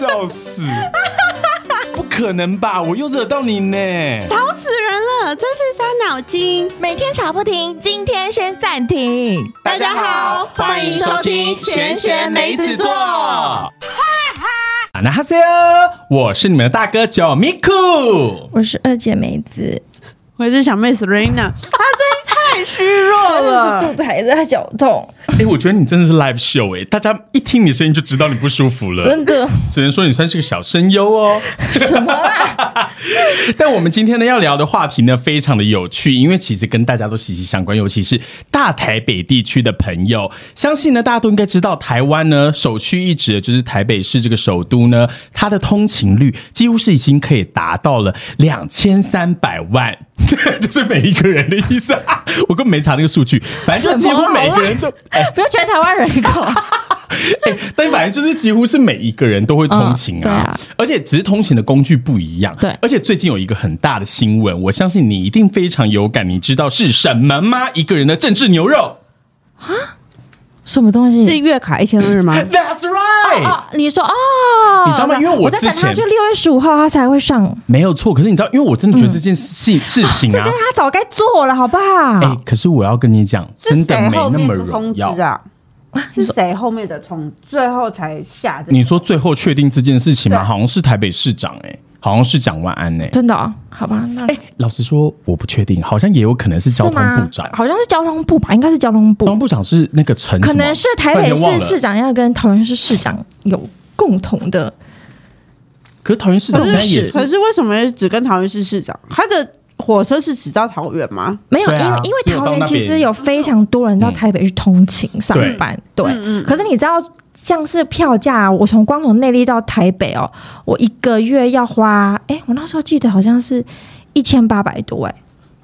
笑死！不可能吧？我又惹到你呢！吵死人了，真是伤脑筋。每天吵不停，今天先暂停。大家好，欢迎收听闲闲梅子座。啊，那哈塞哟，我是你们的大哥九米酷。我是二姐梅子，我是小妹 Serena，她最近太虚弱了，肚子还在绞痛，哎、我觉得你真的是 live show 哎、大家一听你声音就知道你不舒服了，真的。只能说你算是个小声优哦。什么啦？但我们今天呢要聊的话题呢，非常的有趣，因为其实跟大家都息息相关，尤其是大台北地区的朋友，相信呢大家都应该知道，台湾呢首屈一指的就是台北市这个首都呢，它的通勤率几乎是已经可以达到了两千三百万。就是每一个人的意思啊！我根本没查那个数据，反正就几乎每个人都，哎、不要全台湾人口，哎，但反正就是几乎是每一个人都会通勤啊，嗯啊而且只是通勤的工具不一样。对而且最近有一个很大的新闻，我相信你一定非常有感，你知道是什么吗？一个人的政治牛肉什么东西是？月卡一千日吗？That's right，、哦，你说哦，你知道吗因为我我在等之前他，就六月十五号他才会上，没有错。可是你知道，因为我真的觉得这件事、事情啊这件，他早该做了，好不好？哎、可是我要跟你讲，真的没那么容易。啊？是谁后面的通最后才下这个？你说最后确定这件事情吗？好像是台北市长、哎，好像是蒋万安、呢。真的哦，好吧，那哎、老实说，我不确定，好像也有可能是交是吗通部长。好像是交通部吧，应该是交通部交，通部长是那个陈什么，可能是台北突然间忘了市市长要跟桃园市市长有共同的，可是桃园市长可现在也是可是，是为什么只跟桃园市市长？他的火车是只到桃园吗？没有，因为因为桃园其实有非常多人到台北去通勤上班，对。可是你知道，像是票价，我从光从内地到台北哦，我一个月要花，哎，我那时候记得好像是一千八百多，哎，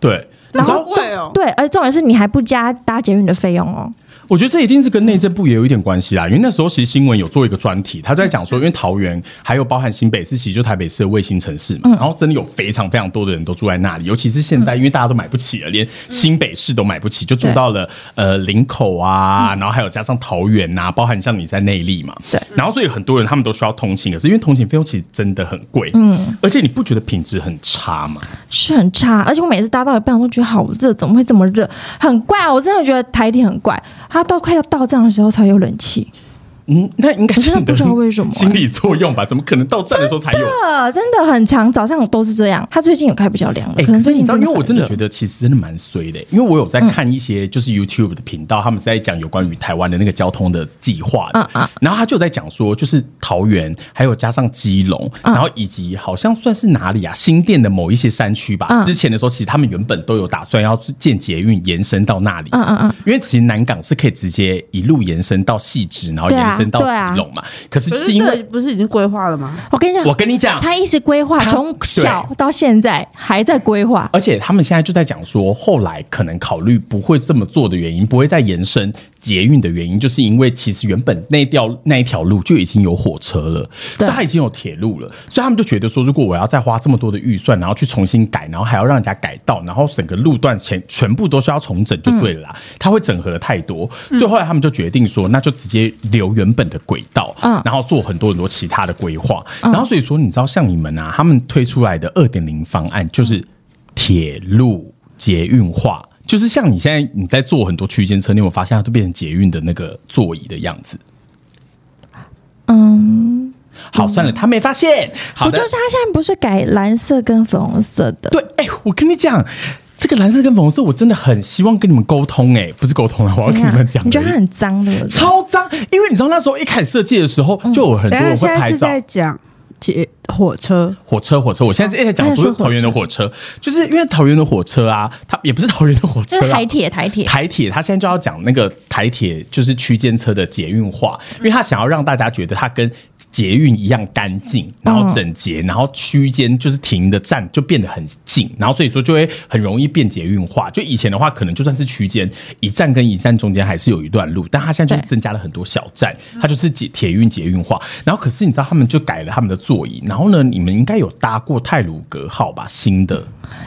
对。然后贵哦。对，而且重点是你还不加搭捷运的费用哦。我觉得这一定是跟内政部也有一点关系啦，因为那时候其实新闻有做一个专题，他就在讲说，因为桃园还有包含新北市，其实就台北市的卫星城市嘛，然后真的有非常非常多的人都住在那里，尤其是现在，因为大家都买不起了，连新北市都买不起，就住到了呃林口啊，然后还有加上桃园呐、包含像你在内力嘛，对，然后所以很多人他们都需要通勤，可是因为通勤费用其实真的很贵，嗯，而且你不觉得品质很差吗？是很差，而且我每次搭到一半，我都觉得好热，怎么会这么热？很怪哦，我真的觉得台铁很怪，他到快要到账的时候才有冷气，嗯，那应该真的不知道为什么心理作用吧？怎么可能到站的时候才有？呃，真的很长，早上都是这样。他最近有开比较凉了，哎、可能最近因为我真的觉得其实真的蛮衰的、因为我有在看一些就是 YouTube 的频道，他们是在讲有关于台湾的那个交通的计划的，嗯嗯然后他就有在讲说，就是桃园还有加上基隆，嗯然后以及好像算是哪里啊，新店的某一些山区吧。嗯之前的时候，其实他们原本都有打算要建捷运延伸到那里，嗯嗯嗯，因为其实南港是可以直接一路延伸到细致，然后延伸到对啊基隆嘛。可是可就是是因为这不是已经规划了吗？我跟你讲，我跟你讲，他一直规划，从小到现在还在规划。而且他们现在就在讲说，后来可能考虑不会这么做的原因，不会再延伸捷运的原因，就是因为其实原本那条那一条路就已经有火车了，所对它已经有铁路了，所以他们就觉得说，如果我要再花这么多的预算，然后去重新改，然后还要让人家改道，然后整个路段全全部都是要重整就对了啦，它会整合的太多，所以后来他们就决定说，那就直接留原本的轨道，嗯。然后做很多很多其他的规划，然后所以说你知道像你们啊，他们推出来的二点零方案就是铁路捷运化。就是像你现在你在坐很多区间车，你有没有发现它都变成捷运的那个座椅的样子？嗯，好，算了，他没发现。好就，是他现在不是改蓝色跟粉红色的？对，哎、我跟你讲，这个蓝色跟粉红色，我真的很希望跟你们沟通、哎，不是沟通了，我要跟怎样，你们讲而已。你觉得它很脏对不对？超脏，因为你知道那时候一开始设计的时候，就有很多等一人会拍照下现在是。在讲铁火车，火车，火车，我现在一直在讲不是桃园的火车，就是因为桃园的火车啊，它也不是桃园的火车台铁，台铁。台铁，他现在就要讲那个台铁就是区间车的捷运化，因为他想要让大家觉得它跟捷运一样干净，然后整洁，然后区间就是停的站就变得很近，然后所以说就会很容易变捷运化。就以前的话，可能就算是区间一站跟一站中间还是有一段路，但它现在就是增加了很多小站，它就是捷铁运捷运化。然后可是你知道他们就改了他们的座椅，然然后呢，你们应该有搭过泰鲁格号吧？新的，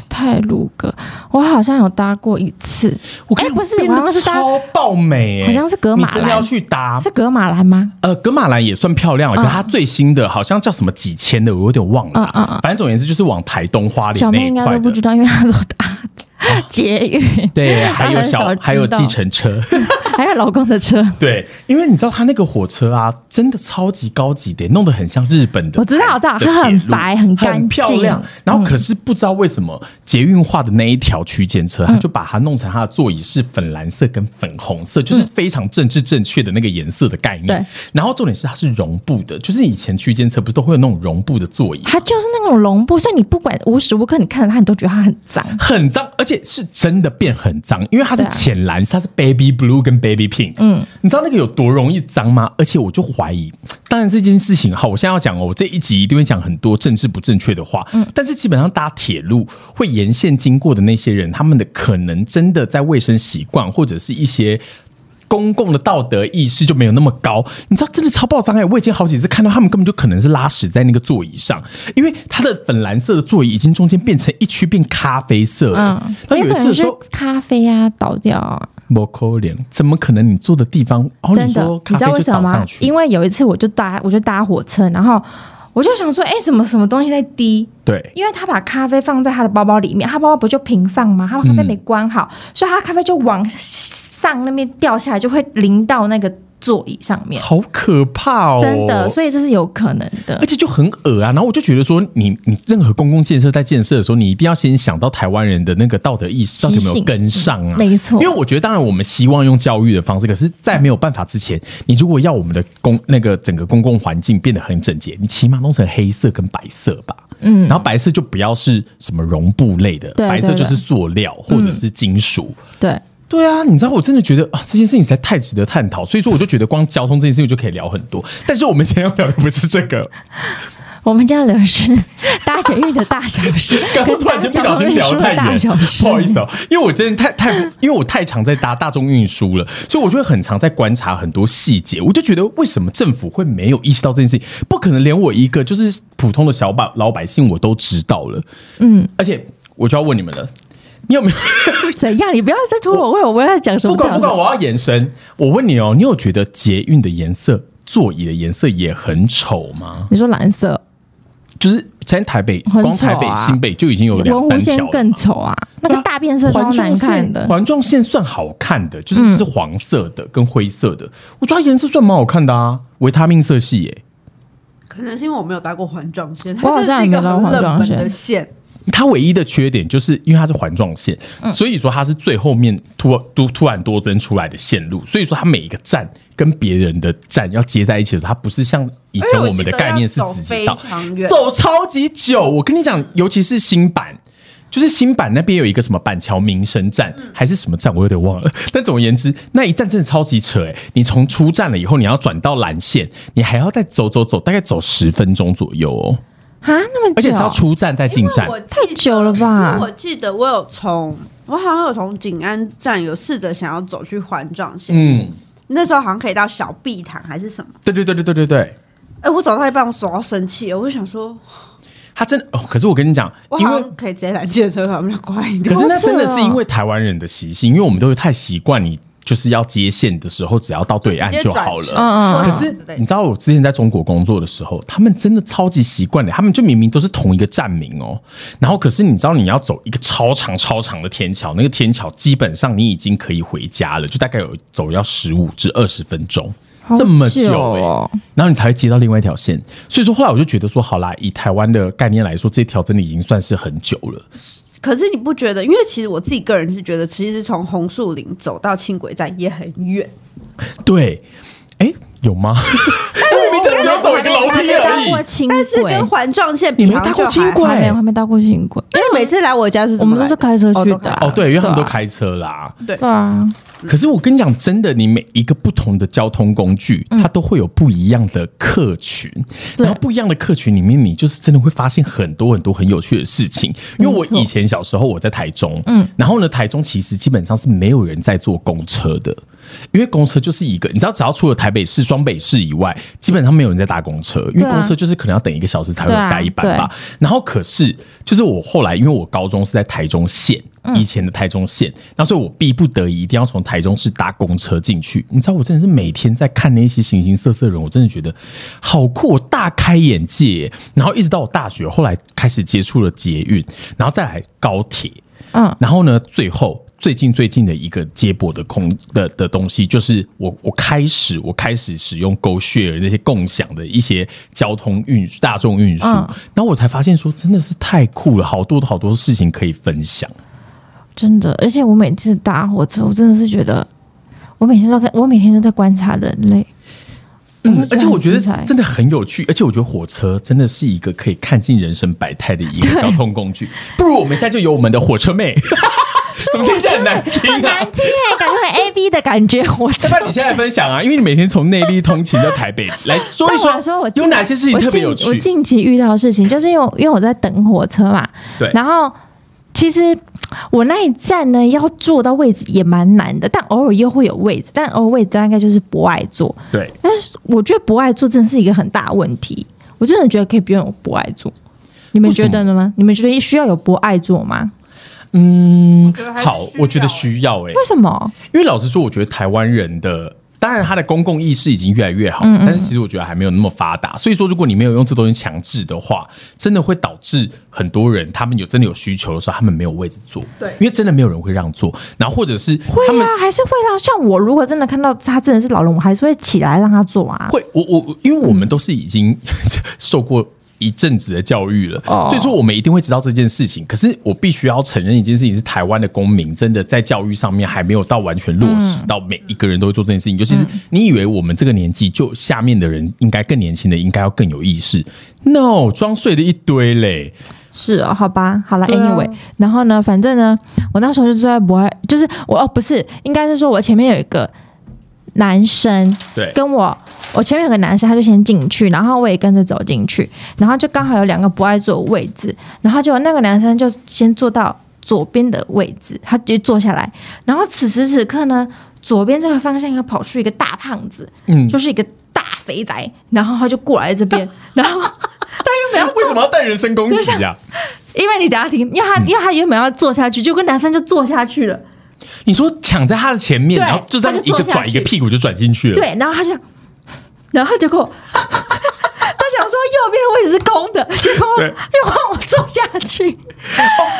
泰鲁格，我好像有搭过一次，我哎不是好像是搭超爆美、欸，好像是格马兰。要去搭？是格马兰吗？呃，格马兰也算漂亮了，可是它最新的好像叫什么几千的，我有点忘了。啦。嗯嗯嗯。反正总而言之，就是往台东花莲小妹应该。都不知道，因为她都搭捷运，对，还有小还有计程车，还有老公的车。对，因为你知道他那个火车啊，真的超级高级的，弄得很像日本的。我知道我知道的它很白很干净漂亮。然后可是不知道为什么捷运化的那一条区间车，它就把它弄成它的座椅是粉蓝色跟粉红色，就是非常政治正确的那个颜色的概念。对。然后重点是它是绒布的，就是以前区间车不是都会有那种绒布的座椅。它就是那种绒布，所以你不管无时无刻你看着它，你都觉得它很脏。很脏，而且是真的变很脏，因为它是浅蓝，它是 baby blue 跟 baby pink。嗯，你知道那个有多容易脏吗？而且我就怀疑，当然这件事情好，我现在要讲哦，我这一集一定会讲很多政治不正确的话。嗯，但是基本上搭铁路会沿线经过的那些人，他们的可能真的在卫生习惯或者是一些。公共的道德意识就没有那么高，你知道，真的超爆脏哎！我已经好几次看到他们根本就可能是拉屎在那个座椅上，因为它的粉蓝色的座椅已经中间变成一区变咖啡色了。嗯，然后有一次说，咖啡啊倒掉啊，不可怜，怎么可能你住的地方，哦，真的你，你知道为什么吗？因为有一次我就搭我就搭火车，然后我就想说，哎，什么什么东西在滴？对，因为他把咖啡放在他的包包里面，他包包不就平放吗？他咖啡没关好，所以他咖啡就往上那边掉下来，就会淋到那个座椅上面。好可怕哦！真的，所以这是有可能的而。且就很恶啊。然后我就觉得说你，你任何公共建设在建设的时候，你一定要先想到台湾人的那个道德意识到底有没有跟上啊？没错因为我觉得，当然我们希望用教育的方式，可是，在没有办法之前，你如果要我们的公那个整个公共环境变得很整洁，你起码弄成黑色跟白色吧。嗯，然后白色就不要是什么绒布类的，对白色就是塑料或者是金属。对，对啊，你知道我真的觉得啊，这件事情实在太值得探讨，所以说我就觉得光交通这件事情就可以聊很多。但是我们今天要聊的不是这个，我们要聊的是搭捷运的大小事，刚刚突然间不小心聊太跟搭交通运输的大远，小事。不好意思哦，因为我真的太太，因为我太常在搭大众运输了，所以我就会很常在观察很多细节。我就觉得为什么政府会没有意识到这件事情？不可能连我一个就是普通的小百老百姓我都知道了。嗯，而且我就要问你们了，你有没有？怎样？你不要再拖我问我，我要讲什么？不管不管，我要延伸。我问你哦，你有觉得捷运的颜色、座椅的颜色也很丑吗？你说蓝色，就是在台北，很光台北、新北就已经有两文湖三条更丑啊，那个大变色超环状难看线，的。环状线算好看的，就是是黄色的跟灰色的，我觉得它颜色算蛮好看的啊，维他命色系耶。可能是因为我没有搭过环状线，我好它这是一个像也没有搭很冷门环的线。它唯一的缺点就是因为它是环状线，嗯所以说它是最后面突突突然多增出来的线路，所以说它每一个站跟别人的站要接在一起的时候，它不是像以前我们的概念是直接到走超级久。我跟你讲，尤其是新版。就是新版那边有一个什么板桥民生站、还是什么站，我有点忘了。但总而言之，那一站真的超级扯哎、你从出站了以后，你要转到蓝线，你还要再走走走，大概走十分钟左右哦。啊，那么久，而且是要出站再进站。我太久了吧我记得我有从，我好像有从景安站有试着想要走去环状线，嗯，那时候好像可以到小碧潭还是什么。对对对对对对对，哎、我走到一半，我手要生气了，我就想说，他真的哦。可是我跟你讲，我因为好像可以直接拦计程车，他们就快一点。可是那真的是因为台湾人的习性，因为我们都是太习惯你就是要接线的时候，只要到对岸就好了。嗯嗯可是你知道，我之前在中国工作的时候，他们真的超级习惯的，他们就明明都是同一个站名哦，然后可是你知道你要走一个超长超长的天桥，那个天桥基本上你已经可以回家了，就大概有走要十五至二十分钟。这么久然后你才会接到另外一条线，所以说后来我就觉得说，好啦，以台湾的概念来说，这条真的已经算是很久了。可是你不觉得？因为其实我自己个人是觉得，其实从红树林走到轻轨站也很远。对，哎，有吗？明明就只要走一个楼梯而已搭过。轻但是，跟环状线比，你没搭过轻轨还没有还没搭过轻轨，因为每次来我家是怎我们么都是开车去的啊。哦，对，因为他们都开车啦。对对啊，可是我跟你讲，真的，你每一个不同的交通工具，它都会有不一样的客群，然后不一样的客群里面，你就是真的会发现很多很多很有趣的事情。因为我以前小时候我在台中，嗯。嗯，然后呢，台中其实基本上是没有人在坐公车的。因为公车就是一个，你知道，只要除了台北市、双北市以外，基本上没有人在搭公车，因为公车就是可能要等一个小时才会下一班吧。然后可是，就是我后来，因为我高中是在台中县，嗯以前的台中县，那所以我逼不得已一定要从台中市搭公车进去。你知道，我真的是每天在看那些形形色色的人，我真的觉得好酷，我大开眼界。然后一直到我大学，后来开始接触了捷运，然后再来高铁。嗯，然后呢，最后最近最近的一个接驳的空的的东西，就是我我开始我开始使用 GoShare 那些共享的一些交通运大众运输，嗯然后我才发现说真的是太酷了，好多好多事情可以分享。真的，而且我每次搭火车，我真的是觉得，我每天都在，我每天都在观察人类。嗯，而且我觉得真的很有趣，而且我觉得火车真的是一个可以看尽人生百态的一个交通工具。不如我们现在就有我们的火车妹，怎么听起来很难听啊很难？听哎，感觉很 A B 的感觉。火车你现在分享啊？因为你每天从内地通勤到台北，来 说一说说，我有哪些事情特别有趣我？近期遇到的事情，就是因为因为我在等火车嘛，对然后其实我那一站呢要坐到位置也蛮难的，但偶尔又会有位置，但偶尔位置大概就是不爱坐。对，但是我觉得不爱坐真的是一个很大的问题，我真的觉得可以不用有不爱坐。你们觉得呢吗？你们觉得需要有不爱坐吗？嗯好，我觉得需要哎、为什么？因为老实说，我觉得台湾人的。当然，他的公共意识已经越来越好，但是其实我觉得还没有那么发达。所以说，如果你没有用这东西强制的话，真的会导致很多人他们有真的有需求的时候，他们没有位置坐。对因为真的没有人会让座，然后或者是会啊，还是会让像我如果真的看到他真的是老人，我还是会起来让他坐啊。会，我我因为我们都是已经 受过一阵子的教育了，哦所以说我们一定会知道这件事情。可是我必须要承认一件事情，是台湾的公民真的在教育上面还没有到完全落实到每一个人都会做这件事情。尤其是你以为我们这个年纪，就下面的人应该更年轻的，应该要更有意识。No，装睡的一堆嘞。是哦，好吧，好了、对 a 啊 n y w a y 然后呢，反正呢，我那时候就坐在博爱，就是我哦，不是，应该是说我前面有一个男生对，跟我，我前面有个男生，他就先进去，然后我也跟着走进去，然后就刚好有两个不爱坐的位置，然后结果那个男生就先坐到左边的位置，他就坐下来，然后此时此刻呢，左边这个方向又跑出一个大胖子，嗯，就是一个大肥宅，然后他就过来这边，然后 他原本要为什么要带人身攻击啊？因为你等下听，因为他、因为他原本要坐下去，就跟男生就坐下去了，你说抢在他的前面，然后就这样一个转一个屁股就转进去了。对，然后他就，然后结果 他想说右边的位置是空的，结果对就换我坐下去，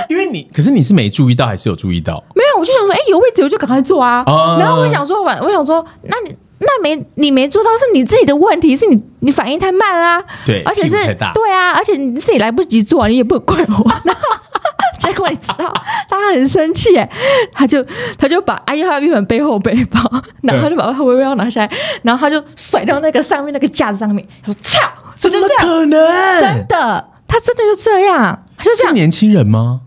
因为你，可是你是没注意到还是有注意到？没有，我就想说，哎、有位置我就赶快坐啊，哦然后我想说，反我想说，那你。那没你没做到是你自己的问题，是你你反应太慢啊，对而且是太大对啊，而且你自己来不及做、啊，你也不能怪我。然后结果你知道，他很生气哎，他就他就把哎呀，他原本背后背包，然后他就把后背包拿下来，然后他就甩到那个上面那个架子上面，他说操，怎么可能？真的，他真的就这样，他就这样，是年轻人吗？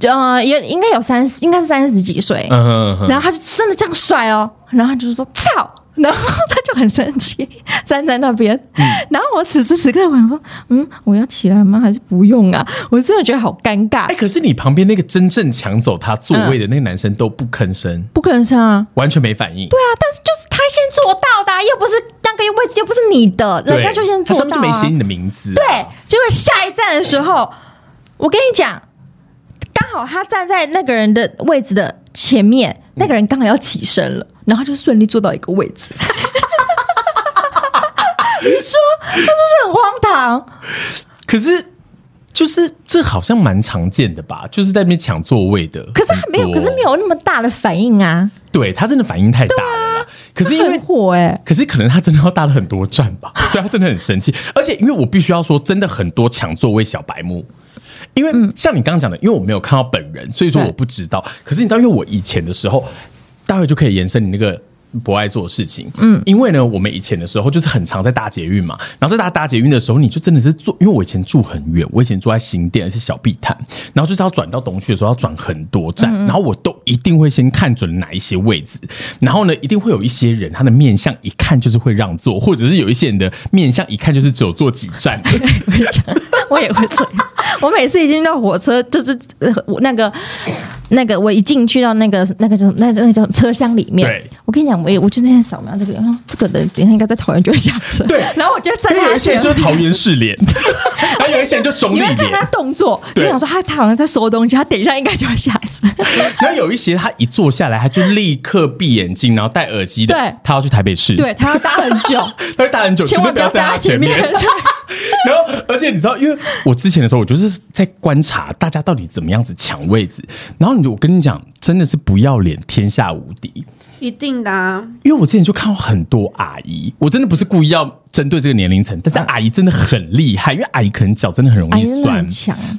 呃，也应该有三十，应该是三十几岁，嗯哼哼然后他就真的这样。甩哦，然后他就说操，然后他就很生气，站在那边。嗯然后我此时此刻我想说，嗯，我要起来吗？还是不用啊？我真的觉得好尴尬哎、，可是你旁边那个真正抢走他座位的那个男生都不吭声，不吭声啊。完全没反应。对啊，但是就是他先做到的啊、又不是那个位置又不是你的，对，人家就先他做到啊上面就没写。你的名字、对，结果下一站的时候，我跟你讲，刚好他站在那个人的位置的前面，那个人刚好要起身了，然后就顺利坐到一个位置。你说他是不是很荒唐？可是就是这好像蛮常见的吧？就是在那边抢座位的，可是他没有，可是没有那么大的反应啊，对他真的反应太大了啦。可是因为火哎、可是可能他真的要搭了很多站吧，所以他真的很生气。而且因为我必须要说，真的很多抢座位小白目。因为像你刚刚讲的，因为我没有看到本人，所以说我不知道。可是你知道，因为我以前的时候，待会就可以延伸你那个不爱做的事情。嗯，因为呢，我们以前的时候就是很常在搭捷运嘛，然后在搭搭捷运的时候，你就真的是坐，因为我以前住很远，我以前住在新店，而且小碧潭，然后就是要转到东区的时候要转很多站，然后我都一定会先看准哪一些位置，然后呢，一定会有一些人他的面相一看就是会让座，或者是有一些人的面相一看就是只有坐几站。我也会这样。我每次一进到火车，就是呃我那个那个我一进去到那个那个叫那那个叫车厢里面对，我跟你讲，我我就那天扫描这个，然后这个人等一下应该在桃园就会下车，对 然后我就站因为有一些。人就是桃园市脸，然后有一些人就中立看他，动作，你对想说他他好像在收东西，他等一下应该就会下车。然后有一些他一坐下来，他就立刻闭眼睛，然后戴耳机的，对他要去台北市，对他要搭很久，他要搭很久，千万不要在他前前面。然后，而且你知道，因为我之前的时候，我就是在观察大家到底怎么样子抢位置。然后你，我跟你讲，真的是不要脸，天下无敌。一定的啊，因为我之前就看过很多阿姨，我真的不是故意要针对这个年龄层，但是阿姨真的很厉害，因为阿姨可能脚真的很容易酸。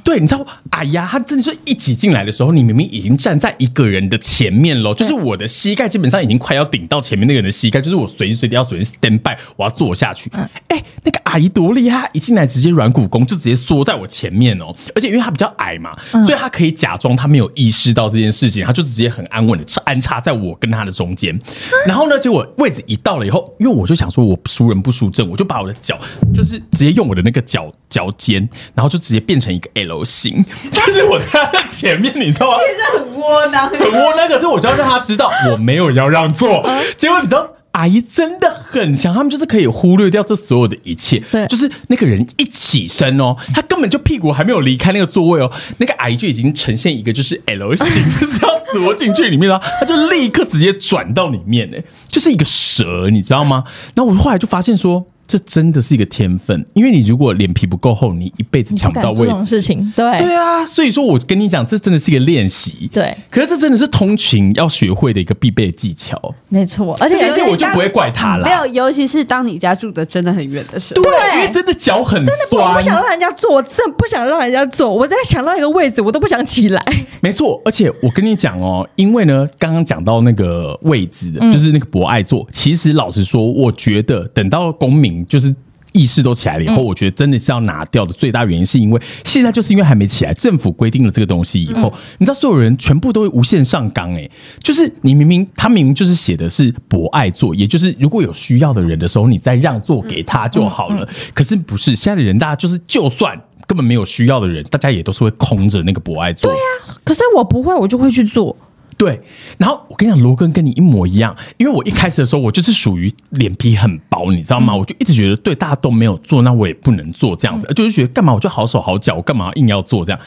对，你知道阿姨啊，她真的是一挤进来的时候，你明明已经站在一个人的前面喽，就是我的膝盖基本上已经快要顶到前面那个人的膝盖，就是我随时随地要随时 stand by，我要坐下去。哎、那个阿姨多厉害，一进来直接软骨功，就直接缩在我前面哦，而且因为她比较矮嘛，所以她可以假装她没有意识到这件事情，她就直接很安稳的安插在我跟她的中间。然后呢，结果位置一到了以后，因为我就想说我输人不输阵，我就把我的脚就是直接用我的那个脚脚尖，然后就直接变成一个 L 型，就是我在他的前面，你知道吗？这很窝囊。很窝囊，可是我就要让他知道我没有要让座。结果你知道。阿姨真的很强，他们就是可以忽略掉这所有的一切。对就是那个人一起身哦，他根本就屁股还没有离开那个座位哦，那个阿姨就已经呈现一个就是 L 型，就 是要缩进去里面了，他就立刻直接转到里面，哎，就是一个蛇，你知道吗？然后我后来就发现说。这真的是一个天分，因为你如果脸皮不够厚，你一辈子抢不到位置。这种事情，对对啊，所以说我跟你讲，这真的是一个练习。对，可是这真的是通勤要学会的一个必备技巧。没错，而且这些我就不会怪他啦。没有，尤其是当你家住的真的很远的时候，对，因为真的脚很我酸不。想让人家坐，我真的不想让人家坐。我在想到一个位置，我都不想起来。没错，而且我跟你讲哦，因为呢，刚刚讲到那个位置的，就是那个博爱座。其实老实说，我觉得等到公民就是。意识都起来了以后，我觉得真的是要拿掉的最大原因，是因为现在就是因为还没起来，政府规定了这个东西以后，你知道所有人全部都会无限上纲哎、就是你明明他明明就是写的是博爱座，也就是如果有需要的人的时候，你再让座给他就好了。可是不是现在的人，大家就是就算根本没有需要的人，大家也都是会空着那个博爱座。对呀、可是我不会，我就会去做。对，然后我跟你讲，罗根跟你一模一样，因为我一开始的时候，我就是属于脸皮很薄，你知道吗？我就一直觉得，对大家都没有做，那我也不能做这样子，就是觉得干嘛我就好手好脚，我干嘛硬要做这样？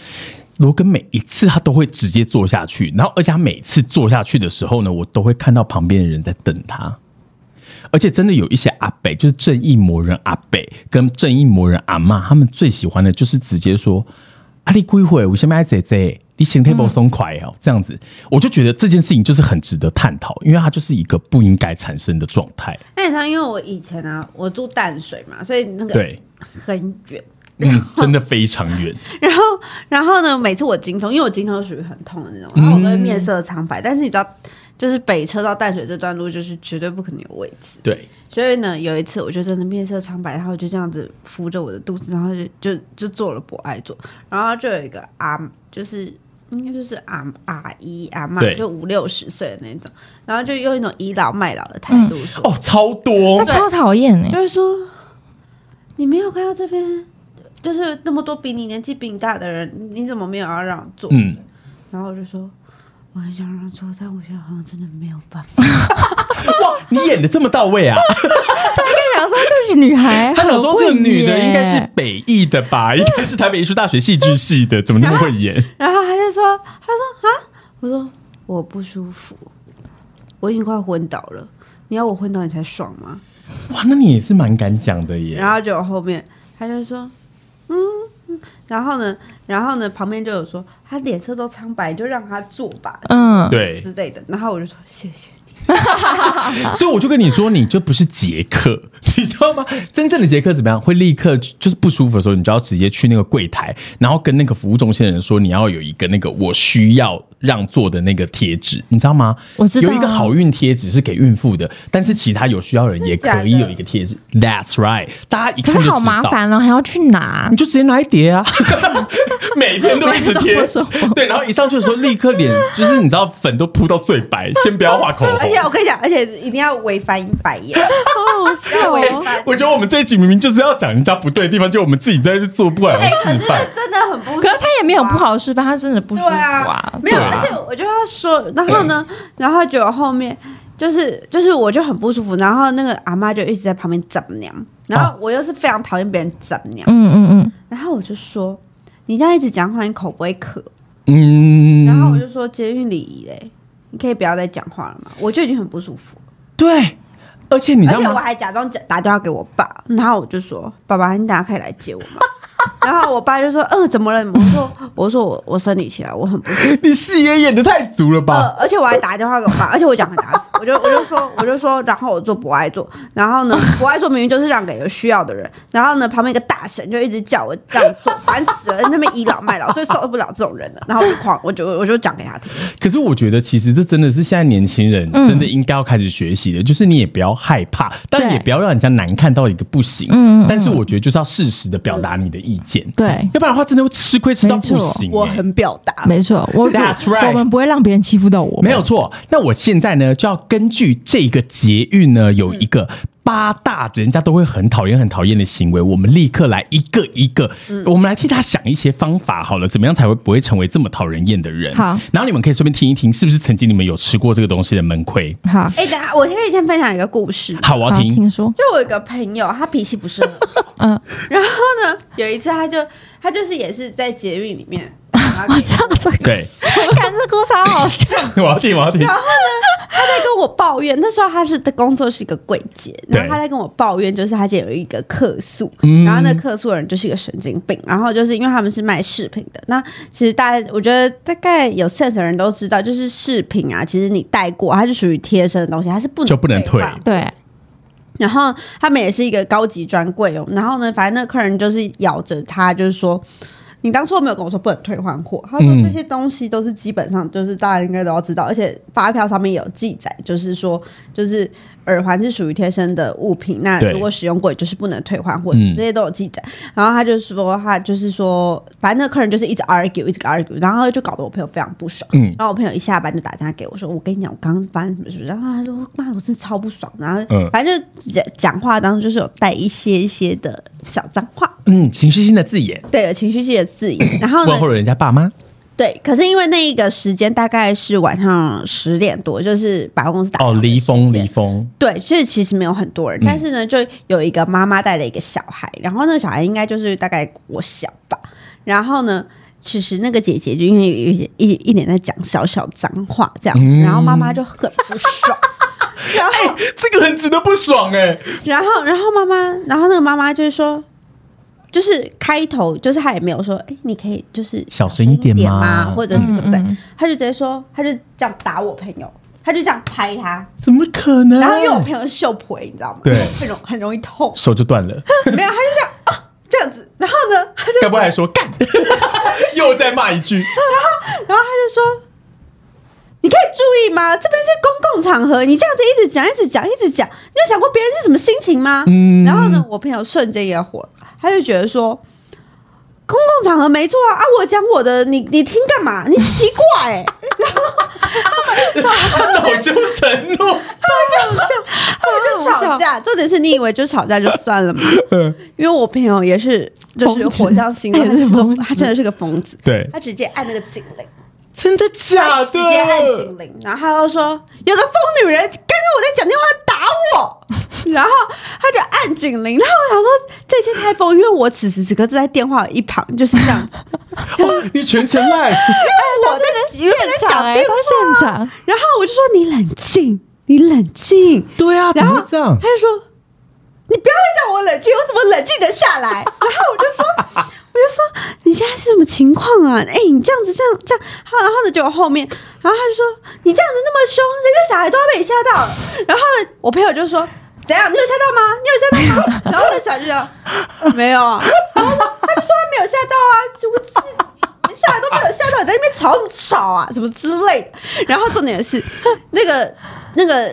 罗根每一次他都会直接做下去，然后而且他每次做下去的时候呢，我都会看到旁边的人在等他。而且真的有一些阿北，就是正义魔人阿北跟正义魔人阿妈，他们最喜欢的就是直接说：“啊，你归回，为什么爱姐姐，你心态不松快哦。”这样子，我就觉得这件事情就是很值得探讨，因为它就是一个不应该产生的状态。那你知道，因为我以前啊，我住淡水嘛，所以那个对，很远。嗯，真的非常远。然后，然后呢，每次我经痛，因为我经痛属于很痛的那种，然后我都会面色苍白。但是你知道，就是北车到淡水这段路，就是绝对不可能有位置。对，所以呢，有一次我就真的面色苍白，然后就这样子扶着我的肚子，然后就就就做了博爱座，然后就有一个阿，就是应该就是阿阿姨阿妈，就五六十岁的那种，然后就用一种倚老卖老的态度说，哦，超多他，超讨厌哎就，是说你没有看到这边。就是那么多比你年纪比你大的人，你怎么没有要让座？嗯，然后我就说我很想让座，但我现在好像真的没有办法。哇，你演的这么到位啊！他想说这是女孩，他想说这个女的应该是北艺的吧，应该是台北艺术大学戏剧系的，怎么那么会演？然后他就说，他说啊，我说我不舒服，我已经快昏倒了。你要我昏倒你才爽吗？哇，那你也是蛮敢讲的耶。然后就后面他就说，嗯，嗯然后呢，然后呢，旁边就有说他脸色都苍白，就让他坐吧，嗯，对，之类的。然后我就说谢谢你。所以我就跟你说，你就不是杰克，你知道吗？真正的杰克怎么样？会立刻就是不舒服的时候，你就要直接去那个柜台，然后跟那个服务中心的人说，你要有一个那个我需要让座的那个贴纸，你知道吗？我知道有一个好运贴纸是给孕妇的，但是其他有需要的人也可以有一个贴纸。That's right，大家一看就知道。好麻烦哦，还要去拿你。就直接拿一叠啊，每天都一直贴。对，然后一上去的时候，立刻脸就是你知道粉都扑到最白，先不要画口红，而且我跟你讲，而且一定要微翻白眼，好好笑哦。翻。我觉得我们这一集明明就是要讲人家不对的地方，就我们自己在这做不好的哎，可是示范。真的很不舒服啊，可是他也没有不好的示范，他真的不舒服对啊，没有，啊而且我就要说，然后呢，然后就后面就是就是我就很不舒服，然后那个阿妈就一直在旁边怎么娘，然后我又是非常讨厌别人怎么娘，嗯嗯嗯，然后我就说你这样一直讲话，你口不会渴？嗯，然后我就说捷运礼仪嘞，你可以不要再讲话了嘛，我就已经很不舒服，对，而且你知道吗？我还假装打打电话给我爸，然后我就说爸爸，你等下可以来接我吗？然后我爸就说：“嗯，怎么了？”我说：“我说我我生理期来，我很不舒服。”你戏也演的太足了呃吧？，而且我还打电话给我爸，而且我讲很大声，我就我就说我就说，然后我做不爱做，然后呢，不爱做明明就是让给有需要的人，然后呢，旁边一个大神就一直叫我这样做，烦死了，那边倚老卖老，最受不了这种人了，然后我就狂，我就我就讲给他听，可是我觉得，其实这真的是现在年轻人嗯。真的应该要开始学习的，就是你也不要害怕，但也不要让人家难看到一个不行。嗯但是我觉得就是要适时的表达你的意见，对，要不然的话真的会吃亏吃到不行、我欸很表达，没错，我 That's right 我们不会让别人欺负到我们，没有错。那我现在呢，就要根据这个捷运呢，有一个八大人家都会很讨厌、很讨厌的行为，我们立刻来一个一个，我们来替他想一些方法好了，怎么样才会不会成为这么讨人厌的人？好。然后你们可以顺便听一听，是不是曾经你们有吃过这个东西的闷亏？好，哎、等下我可以先分享一个故事，好，我要好，听。听说，就我有一个朋友，他脾气不是很好，嗯，然后呢，有一次他就他就是也是在捷运里面，我知道这个，对，看这故事好好笑，我要听，我要听。然后呢他在跟我抱怨，那时候他是的工作是一个柜姐，对然后他在跟我抱怨，就是他姐有一个客诉，嗯然后那客诉的人就是一个神经病，然后就是因为他们是卖饰品的，那其实大家我觉得大概有 sense 的人都知道，就是饰品啊，其实你戴过，它是属于贴身的东西，它是不能就不能退对，然后他们也是一个高级专柜哦。然后呢，反正那客人就是咬着他，就是说。你当初没有跟我说不能退换货，他说嗯这些东西都是基本上就是大家应该都要知道，而且发票上面有记载，就是说就是耳环是属于贴身的物品，那如果使用过就是不能退换货，嗯这些都有记载。然后他就说他就是说，反正那客人就是一直 argue 一直 argue，然后就搞得我朋友非常不爽。嗯然后我朋友一下班就打电话给我说：“我跟你讲，我刚刚发生什么事。”然后他说：“妈，我真的超不爽。”然后嗯反正就讲讲话当中就是有带一些一些的小脏话，嗯，情绪性的字眼，对，有情绪性的字眼。然后呢问，候了人家爸妈。对，可是因为那一个时间大概是晚上十点多，就是百货公司打哦，离峰，离峰。对，所以其实没有很多人，嗯但是呢，就有一个妈妈带了一个小孩，然后那个小孩应该就是大概我小吧，然后呢。其实那个姐姐就因为有一些一一脸在讲小小脏话这样子，嗯然后妈妈就很不爽，然后这个很值得不爽哎、然后，然后妈妈，然后那个妈妈就是说，就是开头，就是他也没有说，哎，你可以就是小声一点吗吗？或者是什么的嗯嗯，她就直接说，他就这样打我朋友，他就这样拍他，怎么可能？然后因为我朋友是秀婆，你知道吗？对很容很容易痛，手就断了，没有，他就这样啊这样子，然后呢，他就该不会还说干？又再骂一句，然后他就说：“你可以注意吗？这边是公共场合，你这样子一直讲、一直讲、一直讲，你有想过别人是什么心情吗？”嗯然后呢，我朋友瞬间也火了，他就觉得说。公共场合没错啊，啊，我讲我的，你你听干嘛？你奇怪、欸，恼羞成怒。他们就吵架。重点是你以为就吵架就算了吗？因为我朋友也是，就是火象星座，他真的是个疯子。对，他直接按那个警铃，真的假的？直接按警铃，然后他又说有个疯女人刚刚我在讲电话打我，然后他就按警铃，然后我想说这些太疯，因为我此时此刻正在电话一旁就是这样子，哦你全程赖，我在因为在现场哎，讲电话，现场，然后我就说你冷静，你冷静，对啊，怎然后么这样他？就说你不要再叫我冷静，我怎么冷静得下来？然后我就说。我就说你现在是什么情况啊？哎、你这样子这样这样，好然后呢，就后面，然后他就说你这样子那么凶，人家小孩都要被你吓到了。然后呢，我朋友就说怎样？你有吓到吗？你有吓到吗？然后那小孩就说没有啊，然后他就说他没有吓到啊，就我是小孩都没有吓到，你在那边吵吵啊，什么之类的。然后重点是那个那个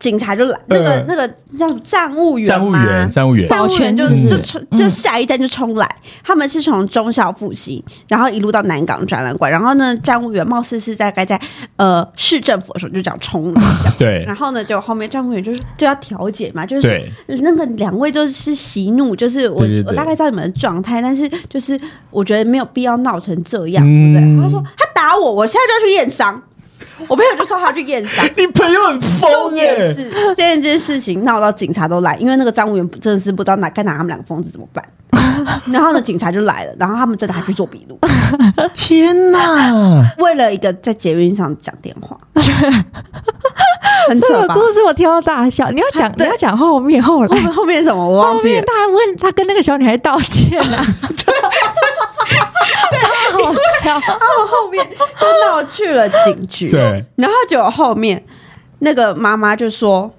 警察就来，那个嗯那个叫站务员站务员，站务员，站务员就保全是就冲就下一站就冲来，他们是从中校复兴，然后一路到南港展览馆，然后呢，站务员貌似是大概在呃市政府的时候就这样冲了，这样。对。然后呢，就后面站务员就是就要调解嘛，就是那个两位就是息怒，就是我我大概知道你们的状态，但是就是我觉得没有必要闹成这样，对嗯不对？他说他打我，我现在就要去验伤。我朋友就说他要去验伤，你朋友很重疯点耶，是这件事情闹到警察都来，因为那个站务员真的是不知道拿该拿他们两个疯子怎么办。然后呢，警察就来了，然后他们真的还去做笔录，天哪！为了一个在捷运上讲电话，很这扯吧？个故事我听到大笑。你要讲，你要讲后面后后来面后面什么我忘后记了。面他还问他跟那个小女孩道歉啊，超好笑。然后后面就闹去了警局，对，然后结果后面那个妈妈就说：“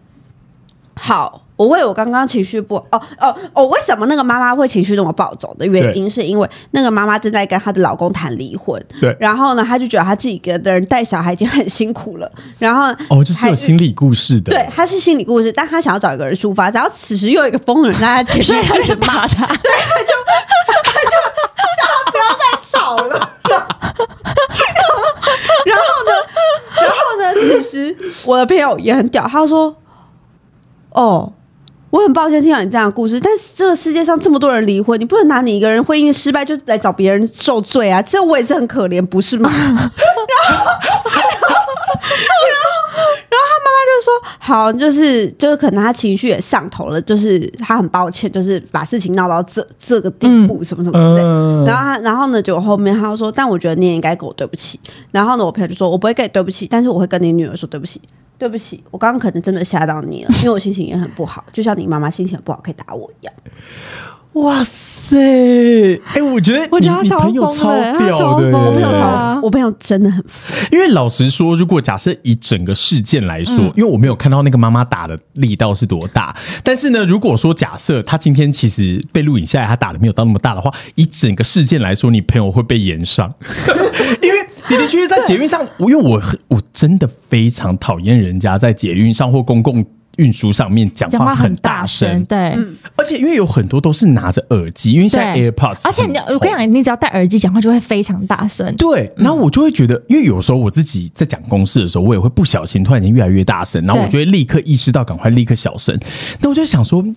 好，我为我刚刚情绪不哦哦哦，为什么那个妈妈会情绪那么暴走的原因，是因为那个妈妈正在跟她的老公谈离婚，对。然后呢，她就觉得她自己一个人带小孩已经很辛苦了，然后哦，就是有心理故事的，对，她是心理故事，但她想要找一个人抒发，然后此时又有一个疯人在她前面，所以他就打他，不要再吵了。然后呢，然后呢，其实我的朋友也很屌，他说：“哦，我很抱歉听到你这样的故事，但是这个世界上这么多人离婚，你不能拿你一个人婚姻失败就来找别人受罪啊！这我也是很可怜，不是吗？” 然后，然后，然后他妈妈就说：“好，就是就是可能他情绪也上头了，就是他很抱歉，就是把事情闹到这这个地步，什么什么之类然后他，然后呢，就后面他就说，但我觉得你也应该跟我对不起。然后呢，我朋友就说，我不会跟你对不起，但是我会跟你女儿说对不起，对不起，我刚刚可能真的吓到你了，因为我心情也很不好，就像你妈妈心情很不好可以打我一样。哇塞，哎，我觉得我觉得他朋友超屌的我朋友超，我朋友真的很，因为老实说，如果假设以整个事件来说，嗯。因为我没有看到那个妈妈打的力道是多大，但是呢，如果说假设他今天其实被录影下来，他打的没有到那么大的话，以整个事件来说，你朋友会被延上，因为你的确是在捷运上，我因为我我真的非常讨厌人家在捷运上或公共。运输上面讲话很大大声声，，对。而且因为有很多都是拿着耳机，因为现在 AirPods，而且你我跟你讲，你只要戴耳机讲话，就会非常大声。对，然后我就会觉得，因为有时候我自己在讲公事的时候，我也会不小心突然间越来越大声，然后我就会立刻意识到赶快立刻小声。那我就想说，嗯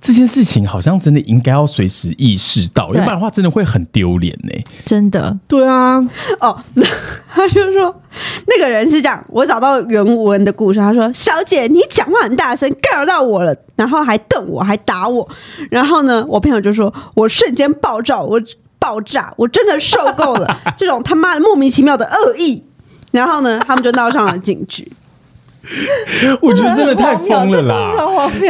这件事情好像真的应该要随时意识到，要不然的话真的会很丢脸呢。真的，对啊，哦，他就说那个人是这样，我找到原文的故事，他说：“小姐，你讲话很大声，干扰到我了，然后还瞪我，还打我。”然后呢，我朋友就说：“我瞬间爆炸，我爆炸，我真的受够了这种他妈的莫名其妙的恶意。”然后呢，他们就闹上了警局。我觉得真的太疯了啦。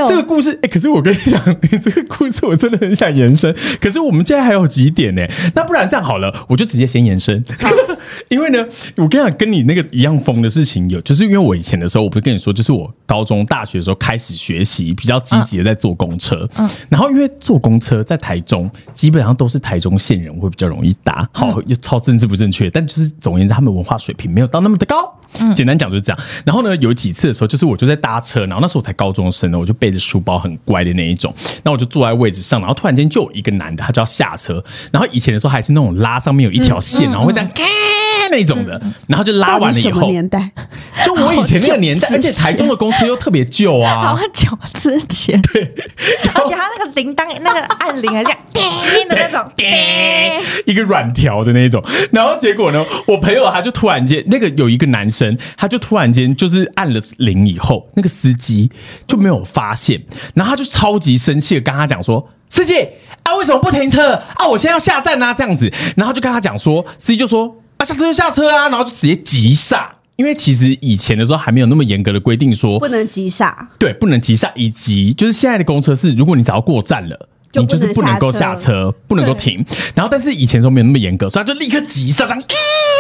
这个故事哎、可是我跟你讲，你这个故事我真的很想延伸，可是我们现在还有几点呢？那不然这样好了，我就直接先延伸，因为呢，我跟你讲，跟你那个一样疯的事情有，就是因为我以前的时候，我不是跟你说，就是我高中、大学的时候开始学习，比较积极的在坐公车，嗯，然后因为坐公车在台中，基本上都是台中县人会比较容易搭，好，又超政治不正确，但就是总而言之，他们文化水平没有到那么的高，简单讲就是这样。然后呢，有几次的时候，就是我就在搭车，然后那时候我才高中生呢，我就背着书包很乖的那一种，那我就坐在位置上，然后突然间就有一个男的，他就要下车，然后以前的时候还是那种拉上面有一条线，然后会这样。那种的，然后就拉完了以后，年代？就我以前那个年代，而且台中的公车又特别旧啊好，久之前，对，而且他那个铃铛那个按铃还这样叮的那种，叮，一个软条的那种。然后结果呢，我朋友他就突然间，那个有一个男生，他就突然间就是按了铃以后，那个司机就没有发现，然后他就超级生气的跟他讲说：“司机啊，为什么不停车啊？我现在要下站啊，这样子。”然后就跟他讲说，司机就说：“啊，下车就下车啊。”然后就直接急刹。因为其实以前的时候还没有那么严格的规定说不能急刹。对，不能急刹，以及就是现在的公车是，如果你只要过站了。你就是不能够下车，不能够停。然后，但是以前的时候没有那么严格，所以他就立刻急刹，这样，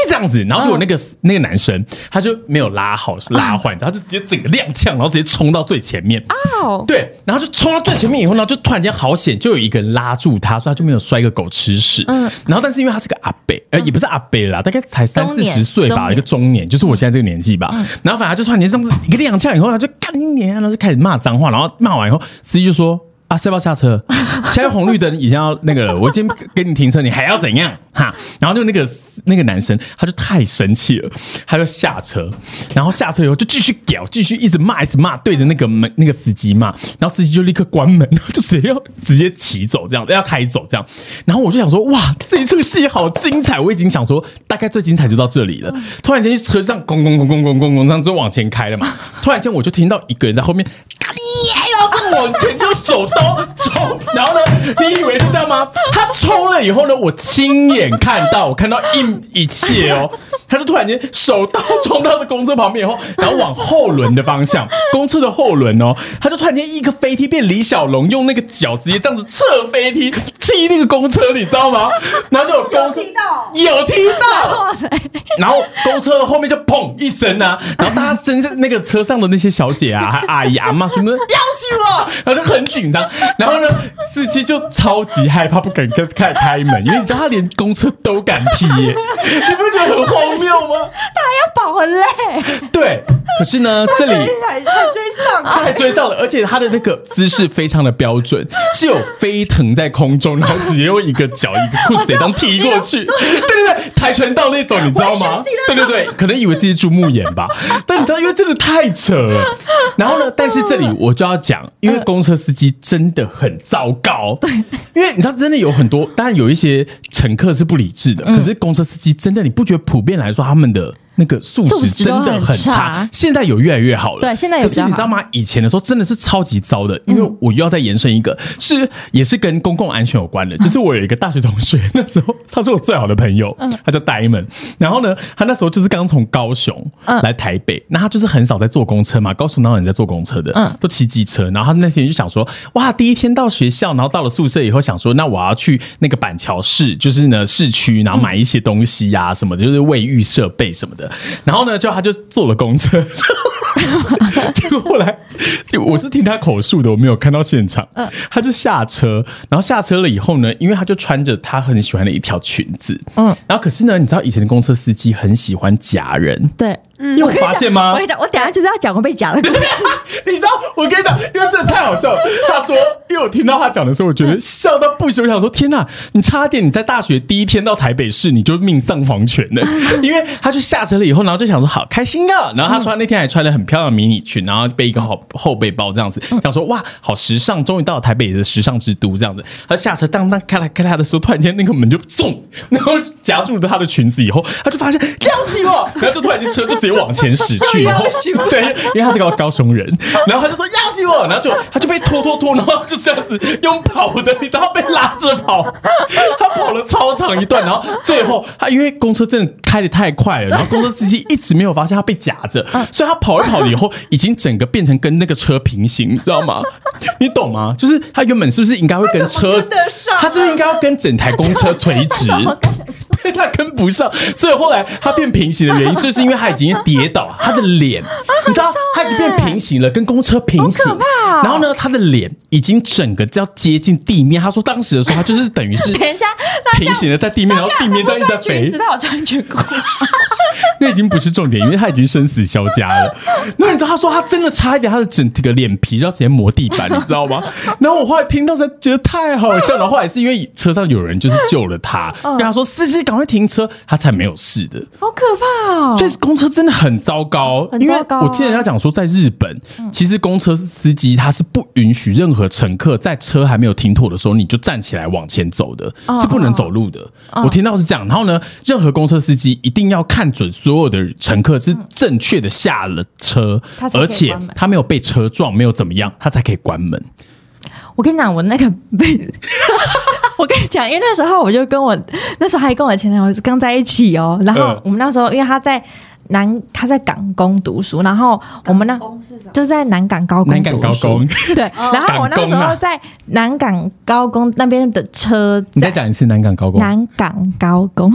这样子，然后结果那个、那个男生他就没有拉好拉坏，然后就直接整个踉跄，然后直接冲到最前面。哦，对，然后就冲到最前面以后呢，就突然间好险，就有一个人拉住他，所以他就没有摔个狗吃屎。嗯，然后但是因为他是个阿伯，呃，也不是阿伯啦，大概才三四十岁吧，一个中年，就是我现在这个年纪吧。然后反正就突然间这样子一个踉跄以后他，就干你娘，然后就开始骂脏话，然后骂完以后，司机就说。啊，是要不要下车？现在红绿灯已经要那个了，我已经给你停车，你还要怎样？哈，然后就那个那个男生，他就太生气了，他就下车，然后下车以后就继续屌，继续一直骂，一直骂，对着那个门那个司机骂，然后司机就立刻关门，然后就直接要直接骑走这样，要开走这样。然后我就想说，哇，这一出戏好精彩！我已经想说，大概最精彩就到这里了。突然间车上咣咣咣咣咣咣咣，这样就往前开了嘛。突然间我就听到一个人在后面，往前用手刀冲，然后呢，你以为是这样吗？他冲了以后呢，我亲眼看到，我看到一一切哦，他就突然间手刀冲到了公车旁边以后，然后往后轮的方向，公车的后轮哦，他就突然间一个飞踢变李小龙，用那个脚直接这样子侧飞踢踢那个公车，你知道吗？然后就有公车有踢到有踢到，然后公车的后面就砰一声啊，然后大家身上那个车上的那些小姐啊、还阿姨、阿妈什么的，要死我，然后就很紧张。然后呢，司机就超级害怕，不敢开开开门，因为你知道他连公车都敢踢耶，你不觉得很荒谬吗？他还要跑很累，对，可是呢，这里。上，他还追上了，而且他的那个姿势非常的标准，是有飞腾在空中，然后直接用一个脚一个裤子这样踢过去，对。对对，跆拳道那种，你知道吗？对对对，可能以为自己注目眼吧，但你知道，因为真的太扯了。然后呢，但是这里我就要讲，因为公车司机真的很糟糕，对，因为你知道，真的有很多，当然有一些乘客是不理智的，可是公车司机真的，你不觉得普遍来说他们的。那个素质真的很很差差，现在有越来越好了。对现在有可是你知道吗？以前的时候真的是超级糟的，因为我又要再延伸一个，是也是跟公共安全有关的。就是我有一个大学同学，那时候他是我最好的朋友，他叫 Diamond。然后呢，他那时候就是刚从高雄嗯来台北，那他就是很少在坐公车嘛，高雄哪有人在坐公车的？嗯都骑机车。然后他那天就想说，哇，第一天到学校，然后到了宿舍以后，想说，那我要去那个板桥市，就是呢市区，然后买一些东西呀、什么的，就是卫浴设备什么的。然后呢，就他就坐了公车，结果后来我是听他口述的，我没有看到现场。他就下车，然后下车了以后呢，因为他就穿着他很喜欢的一条裙子，嗯嗯，然后可是呢，你知道以前的公车司机很喜欢夹人，对，你有发现吗我跟？你讲，我等下就是要讲我被夹的故事。你知道，我跟你讲，因为真的太好笑了。他说，因为我听到他讲的时候，我觉得 笑到不行。我想说，天哪，你差点你在大学第一天到台北市，你就命丧黄泉了。因为他就下车了以后，然后就想说，好开心啊。然后他说他那天还穿了很漂亮的迷你裙，然后背一个后后背包这样子，想说哇，好时尚，终于到了台北的时尚之都这样子。他下车当当咔啦咔啦的时候，突然间那个门就重，然后夹住了他的裙子以后，他就发现要死我，然后就突然间车就直接往前驶去，然后对，因为他是个高雄人，然后他就说压死我，然后就他就被拖拖拖，然后就这样子用跑的，你知道被拉着跑，他跑了超长一段，然后最后他因为公车真的开的太快了，然后公车司机一直没有发现他被夹着，所以他跑一跑了以后，已经整个变成跟那个车平行，你知道吗？你懂吗？就是他原本是不是应该会跟车 他是不是应该要跟整台公车垂直？对他跟不上，所以后来他变平行的原因，就是因为他已经跌倒，他的脸，你知道，他已经变平行了，跟公车平行。然后呢，他的脸已经整个要接近地面。他说当时的时候，他就是等于是 等一下，平行的在地面，然后地面在一直在飞知道穿裙子，。他有穿裙裤，那已经不是重点，因为他已经生死交加了。那你知道，他说他真的差一点，他的整个脸皮就要直接磨地板，你知道吗？然后我后来听到才觉得太好笑了。然后后来是因为车上有人就是救了他，跟他说司机赶快停车，他才没有事的。好可怕哦！所以公车真的很糟糕，因为很糟糕啊我听人家讲说，在日本，其实公车司机他是不允许任何乘客在车还没有停妥的时候，你就站起来往前走的，哦是不能走路的。我听到是这样，然后呢，任何公车司机一定要看准所有的乘客是正确的下了车而且他没有被车撞，没有怎么样，他才可以关门。我跟你讲，我那个被，我跟你讲，因为那时候我就跟我那时候还跟我前男友是刚在一起哦，然后嗯。我们那时候因为他在南他在港工读书，然后我们那就是什么？就在南港高工南港高工，对，然后我那时候在南港高工那边的车站，你再讲一次南港高工。南港高工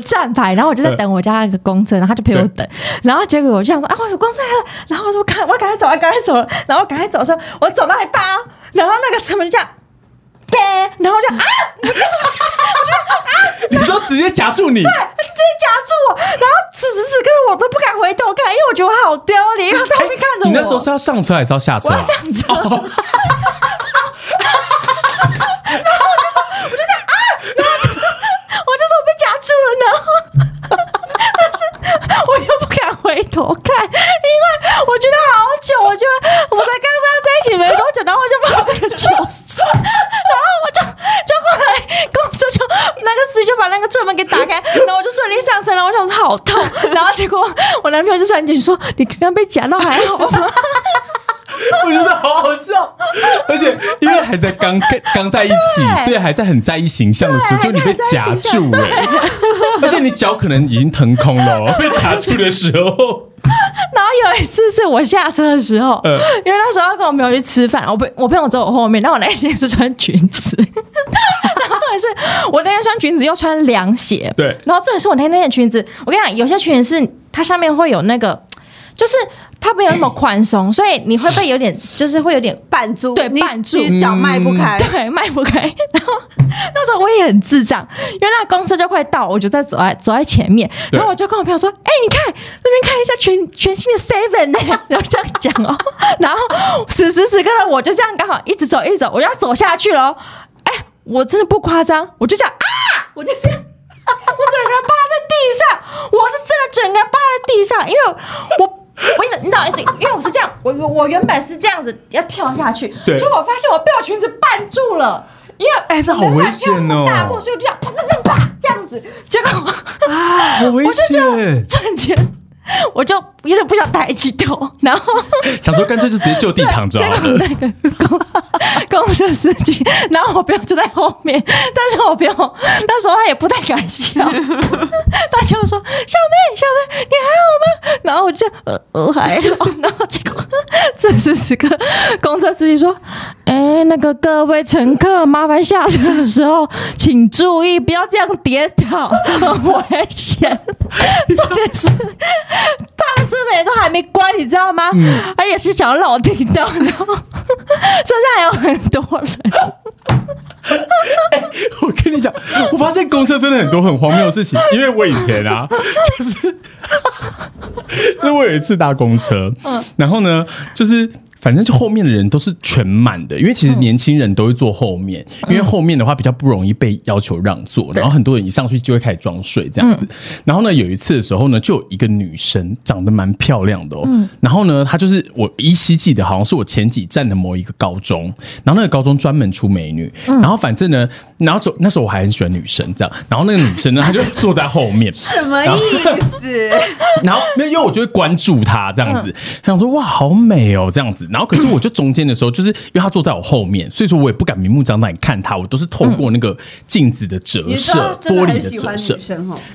站牌，然后我就在等我家那个公车，然后他就陪我等，然后结果我就想说啊，我有公车来了，然后我说我赶我赶快走，我赶快走了，然后赶快走的时候，我走到一半啊，然后那个车门就这样，呗，然后我就啊，你说直接夹住你，他直接夹住我，然后此时此刻我都不敢回头看，因为我觉得我好丢脸，因为他在后面看着我。你那时候是要上车还是要下车啊？我要上车，我就说我被夹住了，然后但是我又不敢回头看，因为我觉得好久，我觉得我才刚刚在一起没多久，然后我就把这个糗事，然后我就就后来公车就那个司机就把那个车门给打开，然后我就顺利上车，了我想说好痛，然后结果我男朋友就传简讯说你刚刚被夹到还好吗？我觉得好好笑，而且因为还在刚 刚在一起，对。所以还在很在意形象的时候，就你被夹住哎、而且你脚可能已经腾空了、哦，被夹住的时候，然后有一次是我下车的时候，嗯。因为那时候要跟我朋友去吃饭，我朋我朋友走我后面，然后我那一天是穿裙子，然后重点是我那天穿裙子又穿凉鞋，对。然后重点是我那天的裙子，我跟你讲，有些裙子是它下面会有那个，就是它没有那么宽松，所以你会被有点，就是会有点绊住，对你绊住脚迈不开，对，迈不开。然后那时候我也很智障，因为那公车就快到，我就在走在走在前面，然后我就跟我朋友说：“哎、你看那边看一下全全新的 Seven 呢。”然后这样讲哦，然后此时此刻的，我就这样刚好一直走一直走，我要走下去了哦。哎、我真的不夸张，我就这样啊，我就这样。我整个人趴在地上，我是真的整个人趴在地上，因为我我一直你知道，一直因为我是这样，我我我原本是这样子要跳下去，对结果我发现我被我裙子绊住了，因为哎这好危险哦么大步，所以我就这样啪啪啪啪这样子，结果啊好危险！瞬间我就有点不想抬起头，然后 想说干脆就直接就地躺着好了。那个公公车司机，然后我朋友就在后面，但是我朋友那时候他也不太敢笑，他就说：“小妹，小妹，你还好吗？”然后我就呃呃还好，然后结果此时此刻，公车司机说：“哎，那个各位乘客，麻烦下车的时候请注意，不要这样跌倒，很危险。”重点是他的车门都还没关，你知道吗？他也是想要让我听到，车上 还有很多人。我跟你讲，我发现公车真的很多很荒谬的事情，因为我以前啊，就是 就是我有一次搭公车，嗯然后呢，就是。反正就后面的人都是全满的，因为其实年轻人都会坐后面，因为后面的话比较不容易被要求让座，然后很多人一上去就会开始装睡这样子。然后呢，有一次的时候呢，就有一个女生长得蛮漂亮的哦，然后呢，她就是我依稀记得好像是我前几站的某一个高中，然后那个高中专门出美女，然后反正呢，然后时候那时候我还很喜欢女生这样，然后那个女生呢，她就坐在后面，什么意思？然后没有，因为我就会关注她这样子，她想说哇好美哦这样子，然后可是我就中间的时候，就是因为他坐在我后面，所以说我也不敢明目张胆看他，我都是透过那个镜子的折射，玻璃的折射。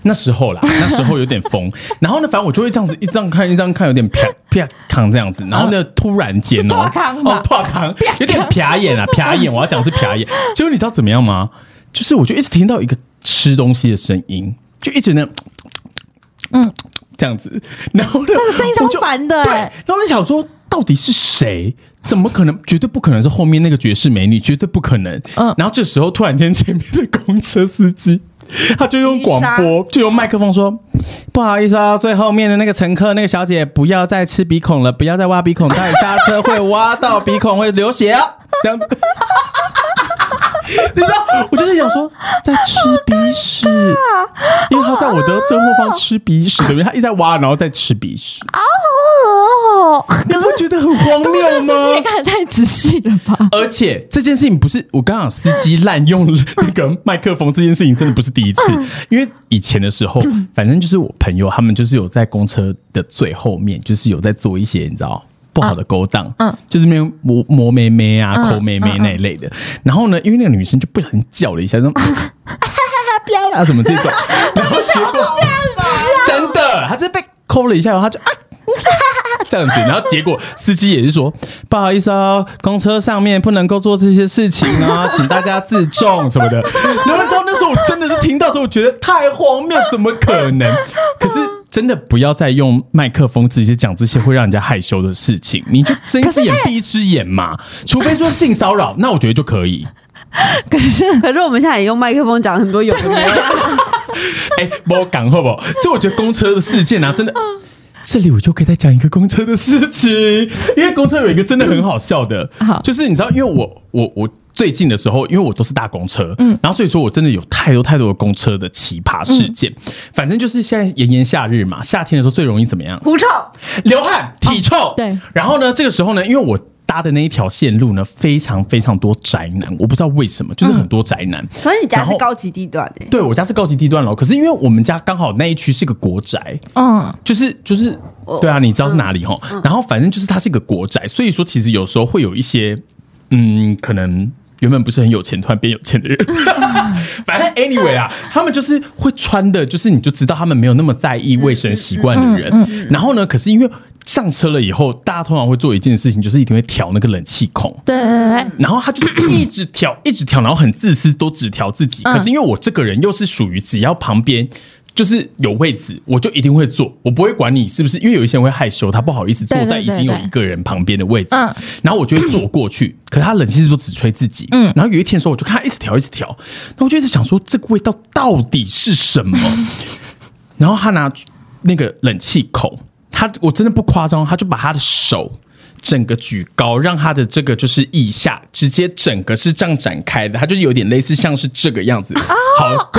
那时候啦，那时候有点疯，然后呢，反正我就会这样子一张看一张看，有点啪啪扛这样子，然后呢，突然间哦，啪康。有点瞟眼啊，瞟眼，我要讲是瞟眼。结果你知道怎么样吗？就是我就一直听到一个吃东西的声音，就一直那，嗯，这样子，然后呢，那个声音超烦的对，欸然后我就想说，到底是谁？怎么可能？绝对不可能是后面那个绝世美女，绝对不可能。嗯然后这时候突然间前面的公车司机，他就用广播，就用麦克风说：“不好意思啊，最后面的那个乘客，那个小姐不要再吃鼻孔了，不要再挖鼻孔，待会刹车会挖到鼻孔，会流血啊。”这样子。你知道，我就是想说，在吃鼻屎，因为他在我的正后方吃鼻屎，对不对？他一直在挖，然后再吃鼻屎，哦，你不觉得很荒谬吗？司机也看得太仔细了吧？而且这件事情不是我刚刚司机滥用那个麦克风这件事情，真的不是第一次。因为以前的时候，反正就是我朋友他们就是有在公车的最后面，就是有在做一些你知道。不好的勾当，嗯就是没有磨磨妹妹啊、嗯抠妹妹那一类的。然后呢，因为那个女生就不小心叫了一下，说“啊什么这种，然后结果真的，她就被抠了一下，然后她就啊，这样子，然后结果司机也是说不好意思哦，公车上面不能够做这些事情啊，请大家自重什么的。然后你知道那时候我真的是听到时候，我觉得太荒谬，怎么可能？可是真的不要再用麦克风直接讲这些会让人家害羞的事情，你就睁一只眼闭一只眼嘛。除非说性骚扰，那我觉得就可以。可是可是我们现在也用麦克风讲很多有的没的，哎，我讲好不好？所以我觉得公车的事件啊，真的。这里我就可以再讲一个公车的事情，因为公车有一个真的很好笑的，就是你知道，因为我我我最近的时候，因为我都是搭公车，嗯，然后所以说我真的有太多太多的公车的奇葩事件。反正就是现在炎炎夏日嘛，夏天的时候最容易怎么样？狐臭。流汗、体臭。对然后呢，这个时候呢，因为我搭的那一条线路呢，非常非常多宅男，我不知道为什么，就是很多宅男。可是你家是高级地段诶、对我家是高级地段楼，可是因为我们家刚好那一区是个国宅，嗯，就是就是，对啊，你知道是哪里哈？然后反正就是它是一个国宅，所以说其实有时候会有一些，嗯，可能原本不是很有钱，突然变有钱的人，反正 anyway 啊，他们就是会穿的，就是你就知道他们没有那么在意卫生习惯的人。然后呢，可是因为上车了以后，大家通常会做一件事情，就是一定会调那个冷气孔。对对对对，然后他就是一直调，一直调，然后很自私，都只调自己。嗯可是因为我这个人又是属于只要旁边就是有位置，我就一定会坐，我不会管你是不是，因为有一些人会害羞，他不好意思坐在已经有一个人旁边的位置，嗯然后我就会坐过去。可是他冷气是不是都只吹自己？嗯然后有一天的时候，我就看他一直调，一直调，那我就一直想说这个味道到底是什么？然后他拿那个冷气孔，他我真的不夸张，他就把他的手整个举高，让他的这个就是腋下直接整个是这样展开的，他就有点类似像是这个样子。好，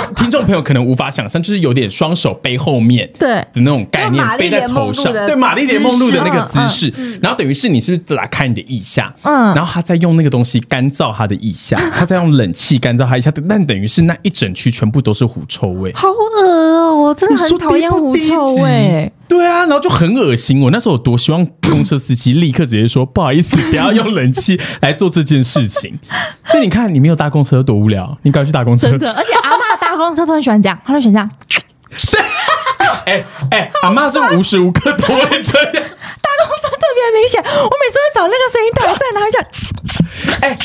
朋友可能无法想象，就是有点双手背后面对的那种概念背在头上，对玛丽莲梦露的那个姿姿势。然后等于是你是不是打开你的腋下？嗯然后他在用那个东西干燥他的腋下，他在用冷气干燥他腋下，但等于是那一整区全部都是狐臭味。好恶哦，我真的很讨厌狐臭味。对啊，然后就很恶心。我那时候有多希望公车司机立刻直接说不好意思，不要用冷气来做这件事情。所以你看，你没有搭公车多无聊，你赶快去搭公车。真的，而且阿嬷搭公车都很喜欢这样，他就喜欢这样。哎哎，阿妈是无时无刻都会这样。大公车特别明显，我每次会找那个声音到底在哪里讲。哎，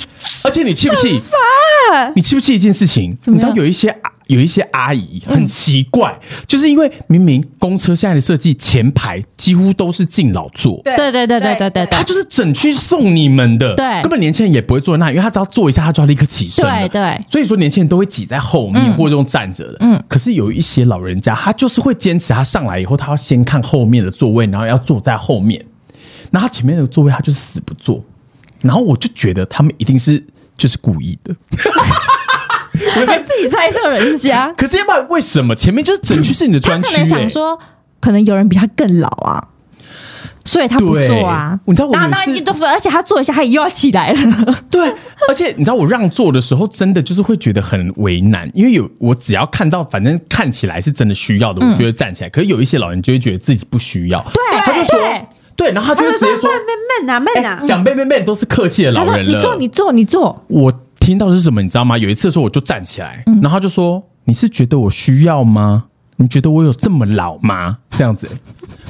而且你气不气？你气不气一件事情？你知道有一些阿有一些阿姨很奇怪，就是因为明明公车现在的设计前排几乎都是敬老座，对。对对对对对对他就是整区送你们的，对。根本年轻人也不会坐在那里，因为他只要坐一下，他就要立刻起身了。对对。所以说年轻人都会挤在后面、嗯或者用站着的，嗯。可是有一些老人家，他就是会坚持，他上来以后，他要先看后面的座位，然后要坐在后面，然后他前面的座位他就是死不坐，然后我就觉得他们一定是就是故意的，还自己猜测人家，可是要不然为什么前面就是整区是你的他专区、可能想欸？说，可能有人比他更老啊，所以他不对做啊。你知道我然后有一都说，而且他坐一下，他又要起来了。对，而且你知道我让座的时候，真的就是会觉得很为难，因为有我只要看到反正看起来是真的需要的，我就会站起来。可是有一些老人就会觉得自己不需要，对他就说对对，然后他就会直接说慢慢慢啊慢啊哎，，讲妹妹妹都是客气的老他说：“人了。你坐，你坐，你坐。我听到的是什么，你知道吗？有一次的时候我就站起来，嗯然后他就说：“你是觉得我需要吗？你觉得我有这么老吗？”这样子，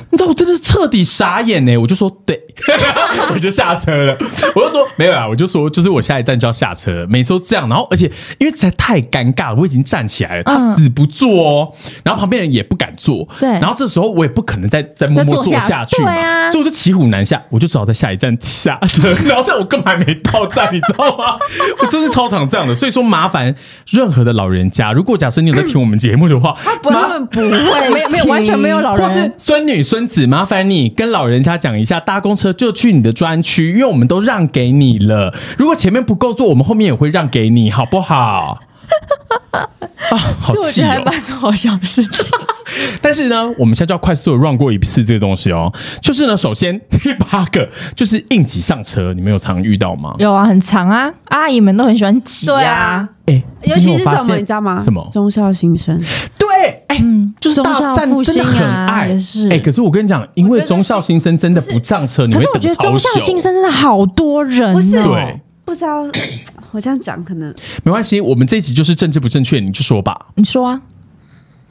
你知道我真的是彻底傻眼呢。我就说：“对。”我就下车了。我就说：“没有啊。”我就说：“就是我下一站就要下车了。”每次都这样，然后而且因为实在太尴尬了，我已经站起来了，他嗯死不坐哦，然后旁边人也不敢坐，对然后这时候我也不可能再再默默坐下下去嘛，所以我就骑虎难下，我就只好在下一站下车，然后在我根本还没到站，你知道吗？我真是超常这样的，所以说麻烦任何的老人家，如果假设你有在听我们节目的话，不，他们不会，没有没有完全没有老人或是人，孙女孙子，麻烦你跟老人家讲一下，搭公车就去你的专区，因为我们都让给你了。如果前面不够坐，我们后面也会让给你，好不好？啊，好我气哦！觉得还蛮好笑的事情。但是呢，我们现在就要快速的 run 过一次这个东西哦。就是呢，首先第八个就是应急上车，你们有常遇到吗？有啊，很长啊，阿姨们都很喜欢挤对啊，哎、尤其是什么，你知道吗？什么？忠孝新生，对，哎、嗯就是大站真的很啊爱，也是哎、可是我跟你讲，因为忠孝新生真的不上车，你会可是我觉得等超忠孝新生真的好多人不是哦。对，不知道 我这样讲可能没关系，我们这一集就是政治不正确，你就说吧。你说啊？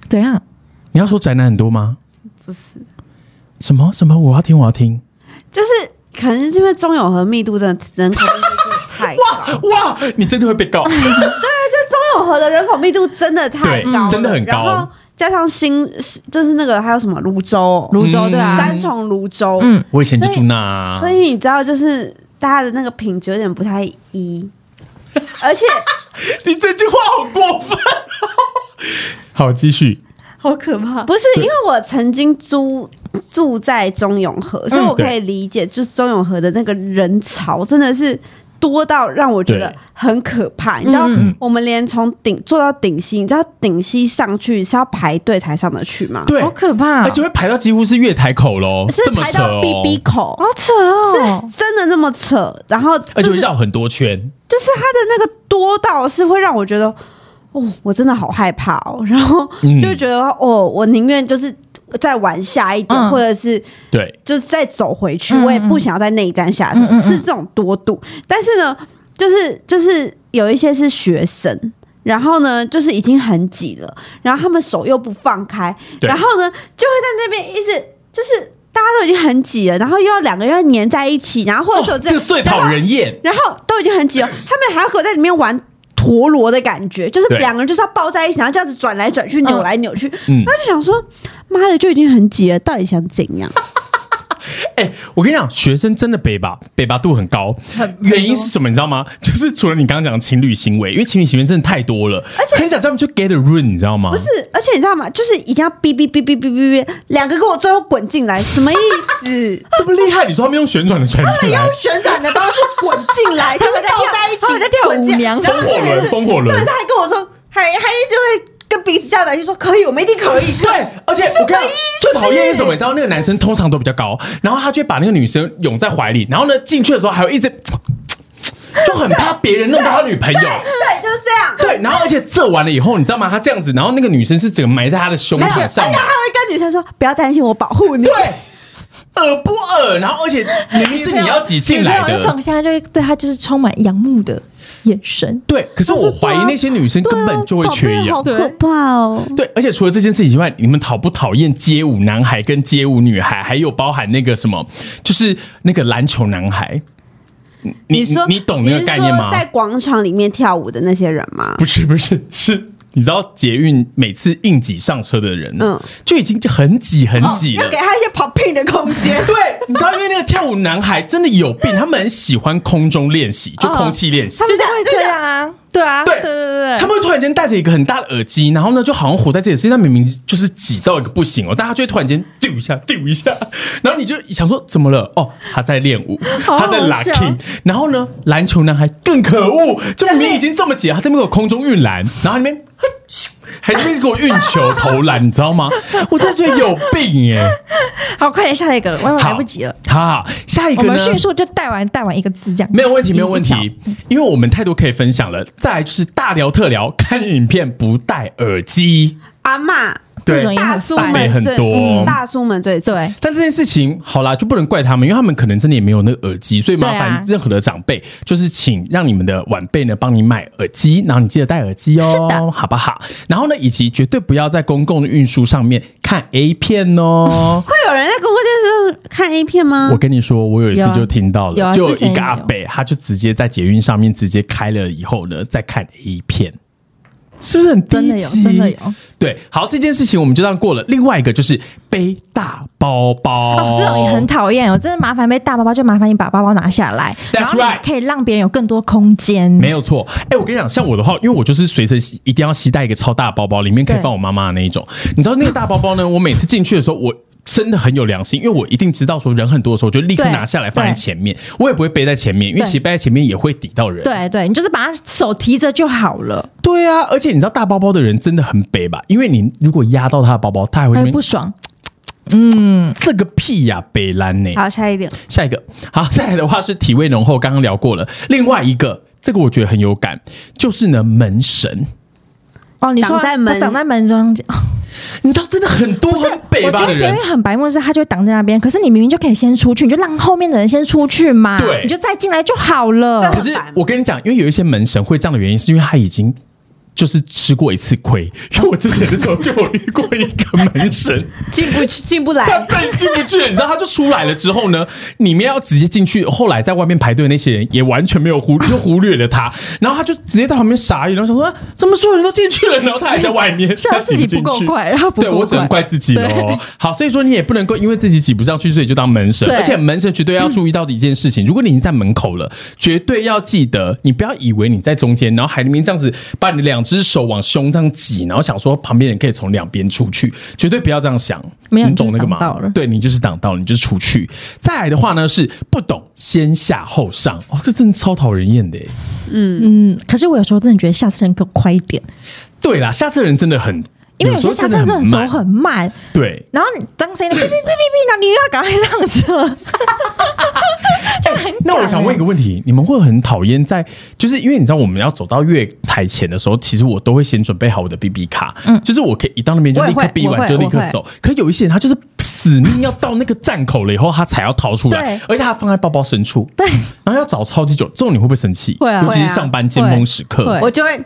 怎样？你要说宅男很多吗？不是，什么什么？我要听，我要听。就是可能是因为中永和密度真的人口密度太高，哇，你真的会被告。对，就中永和的人口密度真的太对高了，真的很高然后加上新就是那个还有什么泸州、泸州对啊，三重泸州，嗯，我以前就住那，所以你知道，就是大家的那个品质有点不太一，而且 你这句话好过分。好，继续。好可怕。不是因为我曾经租住在中永和，所以我可以理解，就是中永和的那个人潮真的是。多到让我觉得很可怕，你知道，嗯我们连从顶坐到顶溪，你知道顶溪上去是要排队才上得去吗？对，好可怕、而且会排到几乎是月台口喽，是排到 B 哦，B 口，好扯哦！真的那么扯。然后、就是，而且会绕很多圈。就是它的那个多到是会让我觉得，哦，我真的好害怕哦。然后嗯就觉得，哦，我宁愿就是再玩下一点，嗯或者是对，就是再走回去，嗯我也不想要在那一站下车，嗯嗯嗯是这种多度。但是呢，就是就是有一些是学生。然后呢，就是已经很挤了，然后他们手又不放开，然后呢，就会在那边一直就是大家都已经很挤了，然后又要两个人要黏在一起，然后或者说哦，这个最讨人厌。然后都已经很挤了，他们还要给我在里面玩陀螺的感觉，就是两个人就是要抱在一起，然后这样子转来转去、扭来扭去。嗯他就想说，妈的，就已经很挤了，到底想怎样？哎、我跟你讲，学生真的北吧，北吧度很高。原因是什么？你知道吗？就是除了你刚刚讲的情侣行为，因为情侣行为真的太多了。而且很想叫他们去 get a room，你知道吗？不是，而且你知道吗？就是一定要哔哔哔哔哔哔哔，两个给我最后滚进来，什么意思？这么厉害，你说他们用旋转的转进来用，旋转的方式滚进来，就是抱在一起，他们在跳舞娘风火轮，风火对，轮他。还跟我说，还还一直会跟彼此叫来，就说可以，我们一定可以。对，而且我跟你讲，最讨厌是什么？你知道那个男生通常都比较高，然后他就会把那个女生拥在怀里，然后呢进去的时候还有一直，就很怕别人弄到他女朋友。对，就是这样。对，然后而且这完了以后，你知道吗？他这样子，然后那个女生是整个埋在他的胸膛上面而且他。会跟女生说：“不要担心，我保护你。”对，恶不恶？然后而且明明是你要挤进来的女朋友就，从现在就对他就是充满仰慕的眼神。对。可是我怀疑那些女生根本就会缺氧。好可怕哦！对，而且除了这件事情以外，你们讨不讨厌街舞男孩跟街舞女孩，还有包含那个什么，就是那个篮球男孩？你你说你懂那个概念吗？在广场里面跳舞的那些人吗？不是不是是。你知道捷运每次硬挤上车的人，嗯嗯，就已经很挤很挤了。要给他一些 popping 的空间。对，你知道，因为那个跳舞男孩真的有病，他们很喜欢空中练习，就空气练习。他们就会这样啊，对啊，对对对对他们会突然间戴着一个很大的耳机，然后呢，就好像活在自己的世界，但明明就是挤到一个不行哦，但他就会突然间丢一下，丢一下，然后你就想说怎么了？哦，他在练舞，好好他在 locking。然后呢，篮球男孩更可恶，就明明已经这么挤了，他在那边有空中运篮，然后里面。还在那边给我运球投篮，你知道吗？我真的觉得有病耶！好，快点下一个，了我好来不及了。好好，下一我个呢？们迅速就带完带完一个字，这样没有问题，没有问题，因为我们太多可以分享了。再来就是大聊特聊，看影片不戴耳机。阿嬷，这种也大叔很烦。北很最多嗯大叔们最对，但这件事情好啦，就不能怪他们，因为他们可能真的也没有那个耳机，所以麻对啊烦任何的长辈，就是请让你们的晚辈呢帮你买耳机，然后你记得戴耳机哦，是的好不好？然后呢，以及绝对不要在公共的运输上面看 A 片哦。会有人在公共电视上看 A 片吗我？跟你说，我有一次啊就听到了，有啊就有一个之前也有阿北，他就直接在捷运上面直接开了以后呢，再看 A 片。是不是很低真的有，级？真的有。对，好，这件事情我们就这样过了。另外一个就是背大包包，哦，这种也很讨厌哦，真的麻烦背大包包，就麻烦你把包包拿下来 That's 然后你 right 可以让别人有更多空间。没有错，哎、我跟你讲，像我的话，因为我就是随身一定要携带一个超大包包，里面可以放我妈妈的那一种。你知道那个大包包呢？我每次进去的时候，我真的很有良心，因为我一定知道说人很多的时候，我就立刻拿下来放在前面，我也不会背在前面，因为其实背在前面也会抵到人。对对，你就是把他手提着就好了，对啊，而且你知道大包包的人真的很背吧？因为你如果压到他的包包，他还会不爽。嗯，这个屁呀、北兰呢。好，下一点，下一个，好，再来的话是体味浓厚，刚刚聊过了。另外一个，这个我觉得很有感，就是呢门神。哦，你说挡在门挡在门中间，你知道真的很多不是很北我吧的人。觉得捷运，很白目的是，他就会挡在那边，可是你明明就可以先出去，你就让后面的人先出去嘛，对。你就再进来就好了。可。是我跟你讲，因为有一些门神会这样的原因，是因为他已经就是吃过一次亏，因为我之前的时候就有遇过一个门神，进不去，进不来。他来。再进不去了，你知道，他就出来了之后呢，里面要直接进去，后来在外面排队的那些人也完全没有忽就忽略了他，然后他就直接到旁边傻眼，然后想说、啊怎么所有人都进去了，然后他还在外面，是他自己不够快然后不对我只能怪自己喽。好，所以说你也不能够因为自己挤不上去，所以就当门神，而且门神绝对要注意到的一件事情，如果你已经在门口了，绝对要记得，你不要以为你在中间，然后海里面这样子把你的两只手往胸这样挤，然后想说旁边人可以从两边出去，绝对不要这样想。没有你懂那个吗？对你就是挡到了，你就是出去。再来的话呢是不懂先下后上，哦，这真的超讨人厌的嗯。嗯，可是我有时候真的觉得下车人更快一点，对啦，下车人真的很，因为有些下车真的走慢。很慢，对。然后你当谁的哔哔哔哔哔，然后你又要赶快上车，就很那我想问一个问题，你们会很讨厌在，就是因为你知道我们要走到月台前的时候，其实我都会先准备好我的 BB 卡，嗯，就是我可以一到那边就立刻 B 完就立刻走。可有一些人他就是死命要到那个站口了以后，他才要逃出来对，而且他放在包包深处，对，然后要找超级久，这种你会不会生气？会啊。尤其是上班尖峰时刻，会。我就会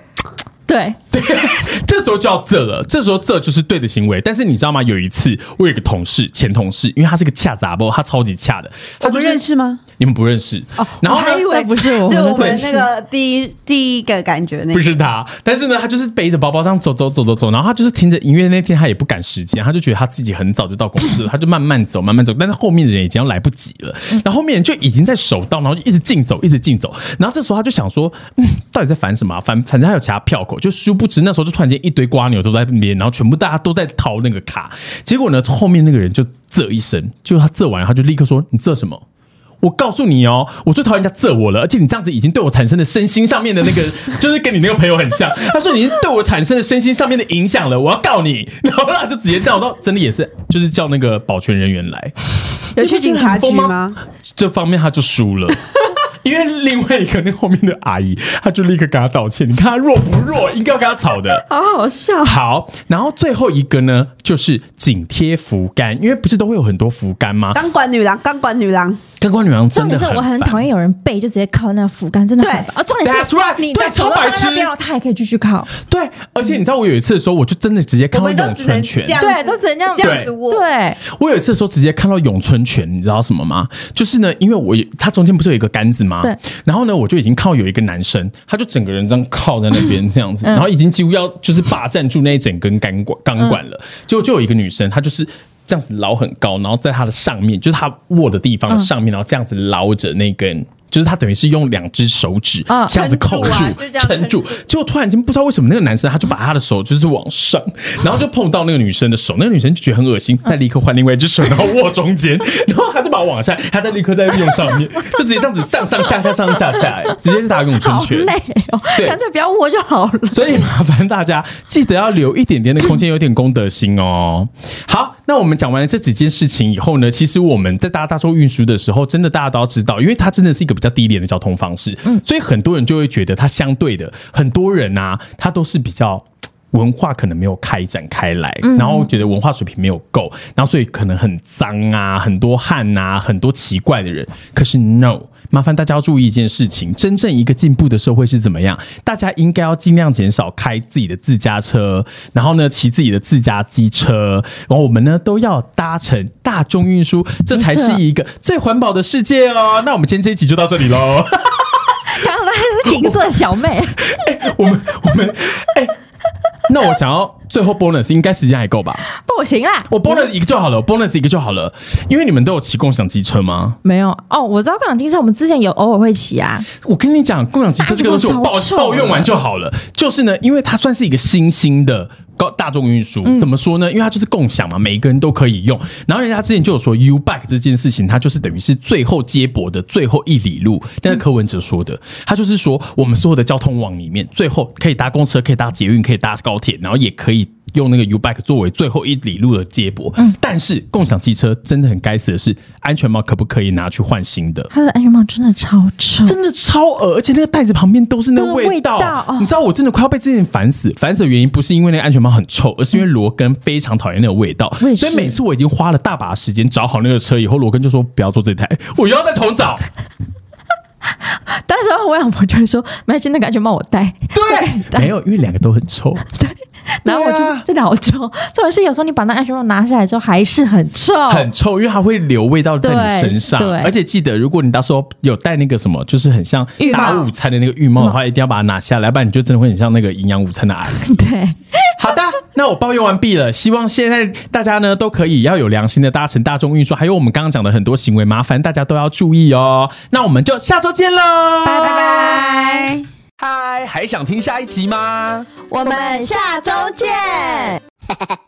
对，对，这时候就要这了，这时候这就是对的行为。但是你知道吗？有一次我有一个同事，前同事，因为他是个恰杂包，他超级恰的，他不就是认识吗？你们不认识，然后呢我还以为不是我们就我们那个第一第一个感觉那个。不是他，但是呢，他就是背着包包这样走走走走走，然后他就是听着音乐。那天他也不赶时间，他就觉得他自己很早就到公司了，他就慢慢走，慢慢走。但是后面的人已经要来不及了，然后后面人就已经在守道，然后就一直竞走，一直竞走。然后这时候他就想说，嗯，到底在烦什么啊、反反正还有其他票口，就殊不知那时候就突然间一堆瓜牛都在那边，然后全部大家都在掏那个卡。结果呢，后面那个人就啧一声，就他啧完，他就立刻说：“你啧什么？”我告诉你哦，我最讨厌人家责我了，而且你这样子已经对我产生的身心上面的那个，就是跟你那个朋友很像。他说你已经对我产生了身心上面的影响了，我要告你。然后他就直接叫到，真的也是，就是叫那个保全人员来。有去警察局吗？这方面他就输了。因为另外一个那后面的阿姨，她就立刻跟他道歉。你看他弱不弱？应该要跟他吵的。好好笑。好，然后最后一个呢，就是紧贴扶杆，因为不是都会有很多扶杆吗？钢管女郎，钢管女郎，钢管女郎真重点是的很烦我很讨厌有人背就直接靠那个扶杆，真的很。啊，重点 That's 是 right，对你的手都超白痴那边了，他还可以继续靠。对，而且你知道我有一次的时候，我就真的直接看到咏我们都只能春拳这。样子，对都只能这样这样子握。对，我有一次的时候直接看到咏春拳，你知道什么吗？就是呢，因为我有它中间不是有一个杆子吗？对。然后呢，我就已经看到有一个男生，他就整个人这样靠在那边这样子，嗯然后已经几乎要就是霸占住那一整根钢管钢管了。结果就有一个女生，她就是。这样子捞很高，然后在她的上面，就是她握的地方的上面，然后这样子捞着那根，就是他等于是用两只手指啊这样子扣住撑住。结果突然间不知道为什么那个男生他就把他的手就是往上，然后就碰到那个女生的手，那个女生就觉得很恶心，再立刻换另外一只手，然后握中间，然后他就把我往下，他再立刻再用上面，就直接这样子上上下下上上下下，哎直接是打咏春拳。好累哦，对干脆不要握就好了。所以麻烦大家记得要留一点点的空间，有点公德心哦。好，那我们讲完了这几件事情以后呢，其实我们在搭大众运输的时候，真的大家都要知道，因为它真的是一个比较低廉的交通方式，嗯，所以很多人就会觉得它相对的，很多人啊，他都是比较。文化可能没有开展开来，然后觉得文化水平没有够，然后所以可能很脏啊，很多汗啊，很多奇怪的人。可是 no，麻烦大家要注意一件事情：真正一个进步的社会是怎么样？大家应该要尽量减少开自己的自家车，然后呢骑自己的自家机车，然后我们呢都要搭乘大众运输，这才是一个最环保的世界哦。那我们今天这一集就到这里喽。刚刚那是景色小妹，我们我们哎、那我想要最后 bonus，应该时间还够吧？不行啦，我 bonus 一个就好了我，bonus 一个就好了。因为你们都有骑共享机车吗？没有哦，我知道共享机车，我们之前有偶尔会骑啊。我跟你讲，共享机车这个东西我抱抱怨完就好了。就是呢，因为它算是一个新兴的高大众运输，怎么说呢？因为它就是共享嘛，每一个人都可以用。然后人家之前就有说 U bike 这件事情，它就是等于是最后接驳的最后一里路。但是柯文哲说的，他就是说我们所有的交通网里面，最后可以搭公车，可以搭捷运，可以搭高铁，然后也可以。用那个 U bike 作为最后一里路的接驳，嗯但是共享汽车真的很该死的是，安全帽可不可以拿去换新的？它的安全帽真的超臭，真的超恶，而且那个袋子旁边都是那个味道。味道哦你知道我真的快要被这件烦死。烦死的原因不是因为那个安全帽很臭，而是因为罗根非常讨厌那个味道。所以每次我已经花了大把时间找好那个车以后，罗根就说不要坐这台，我又要再重找。但是我老婆就会说，没关系，那个安全帽我戴。对，没有，因为两个都很臭。然后我就真的好臭，重点是有时候你把那安全帽拿下来之后还是很臭，很臭，因为它会留味道在你身上。对对而且记得，如果你到时候有戴那个什么，就是很像打午餐的那个浴帽的话，一定要把它拿下来，不然你就真的会很像那个营养午餐的阿姨。对，好的，那我抱怨完毕了。希望现在大家呢都可以要有良心的搭乘大众运输，还有我们刚刚讲的很多行为，麻烦大家都要注意哦。那我们就下周见喽，拜拜拜。嗨，还想听下一集吗？我们下周见。哈哈哈。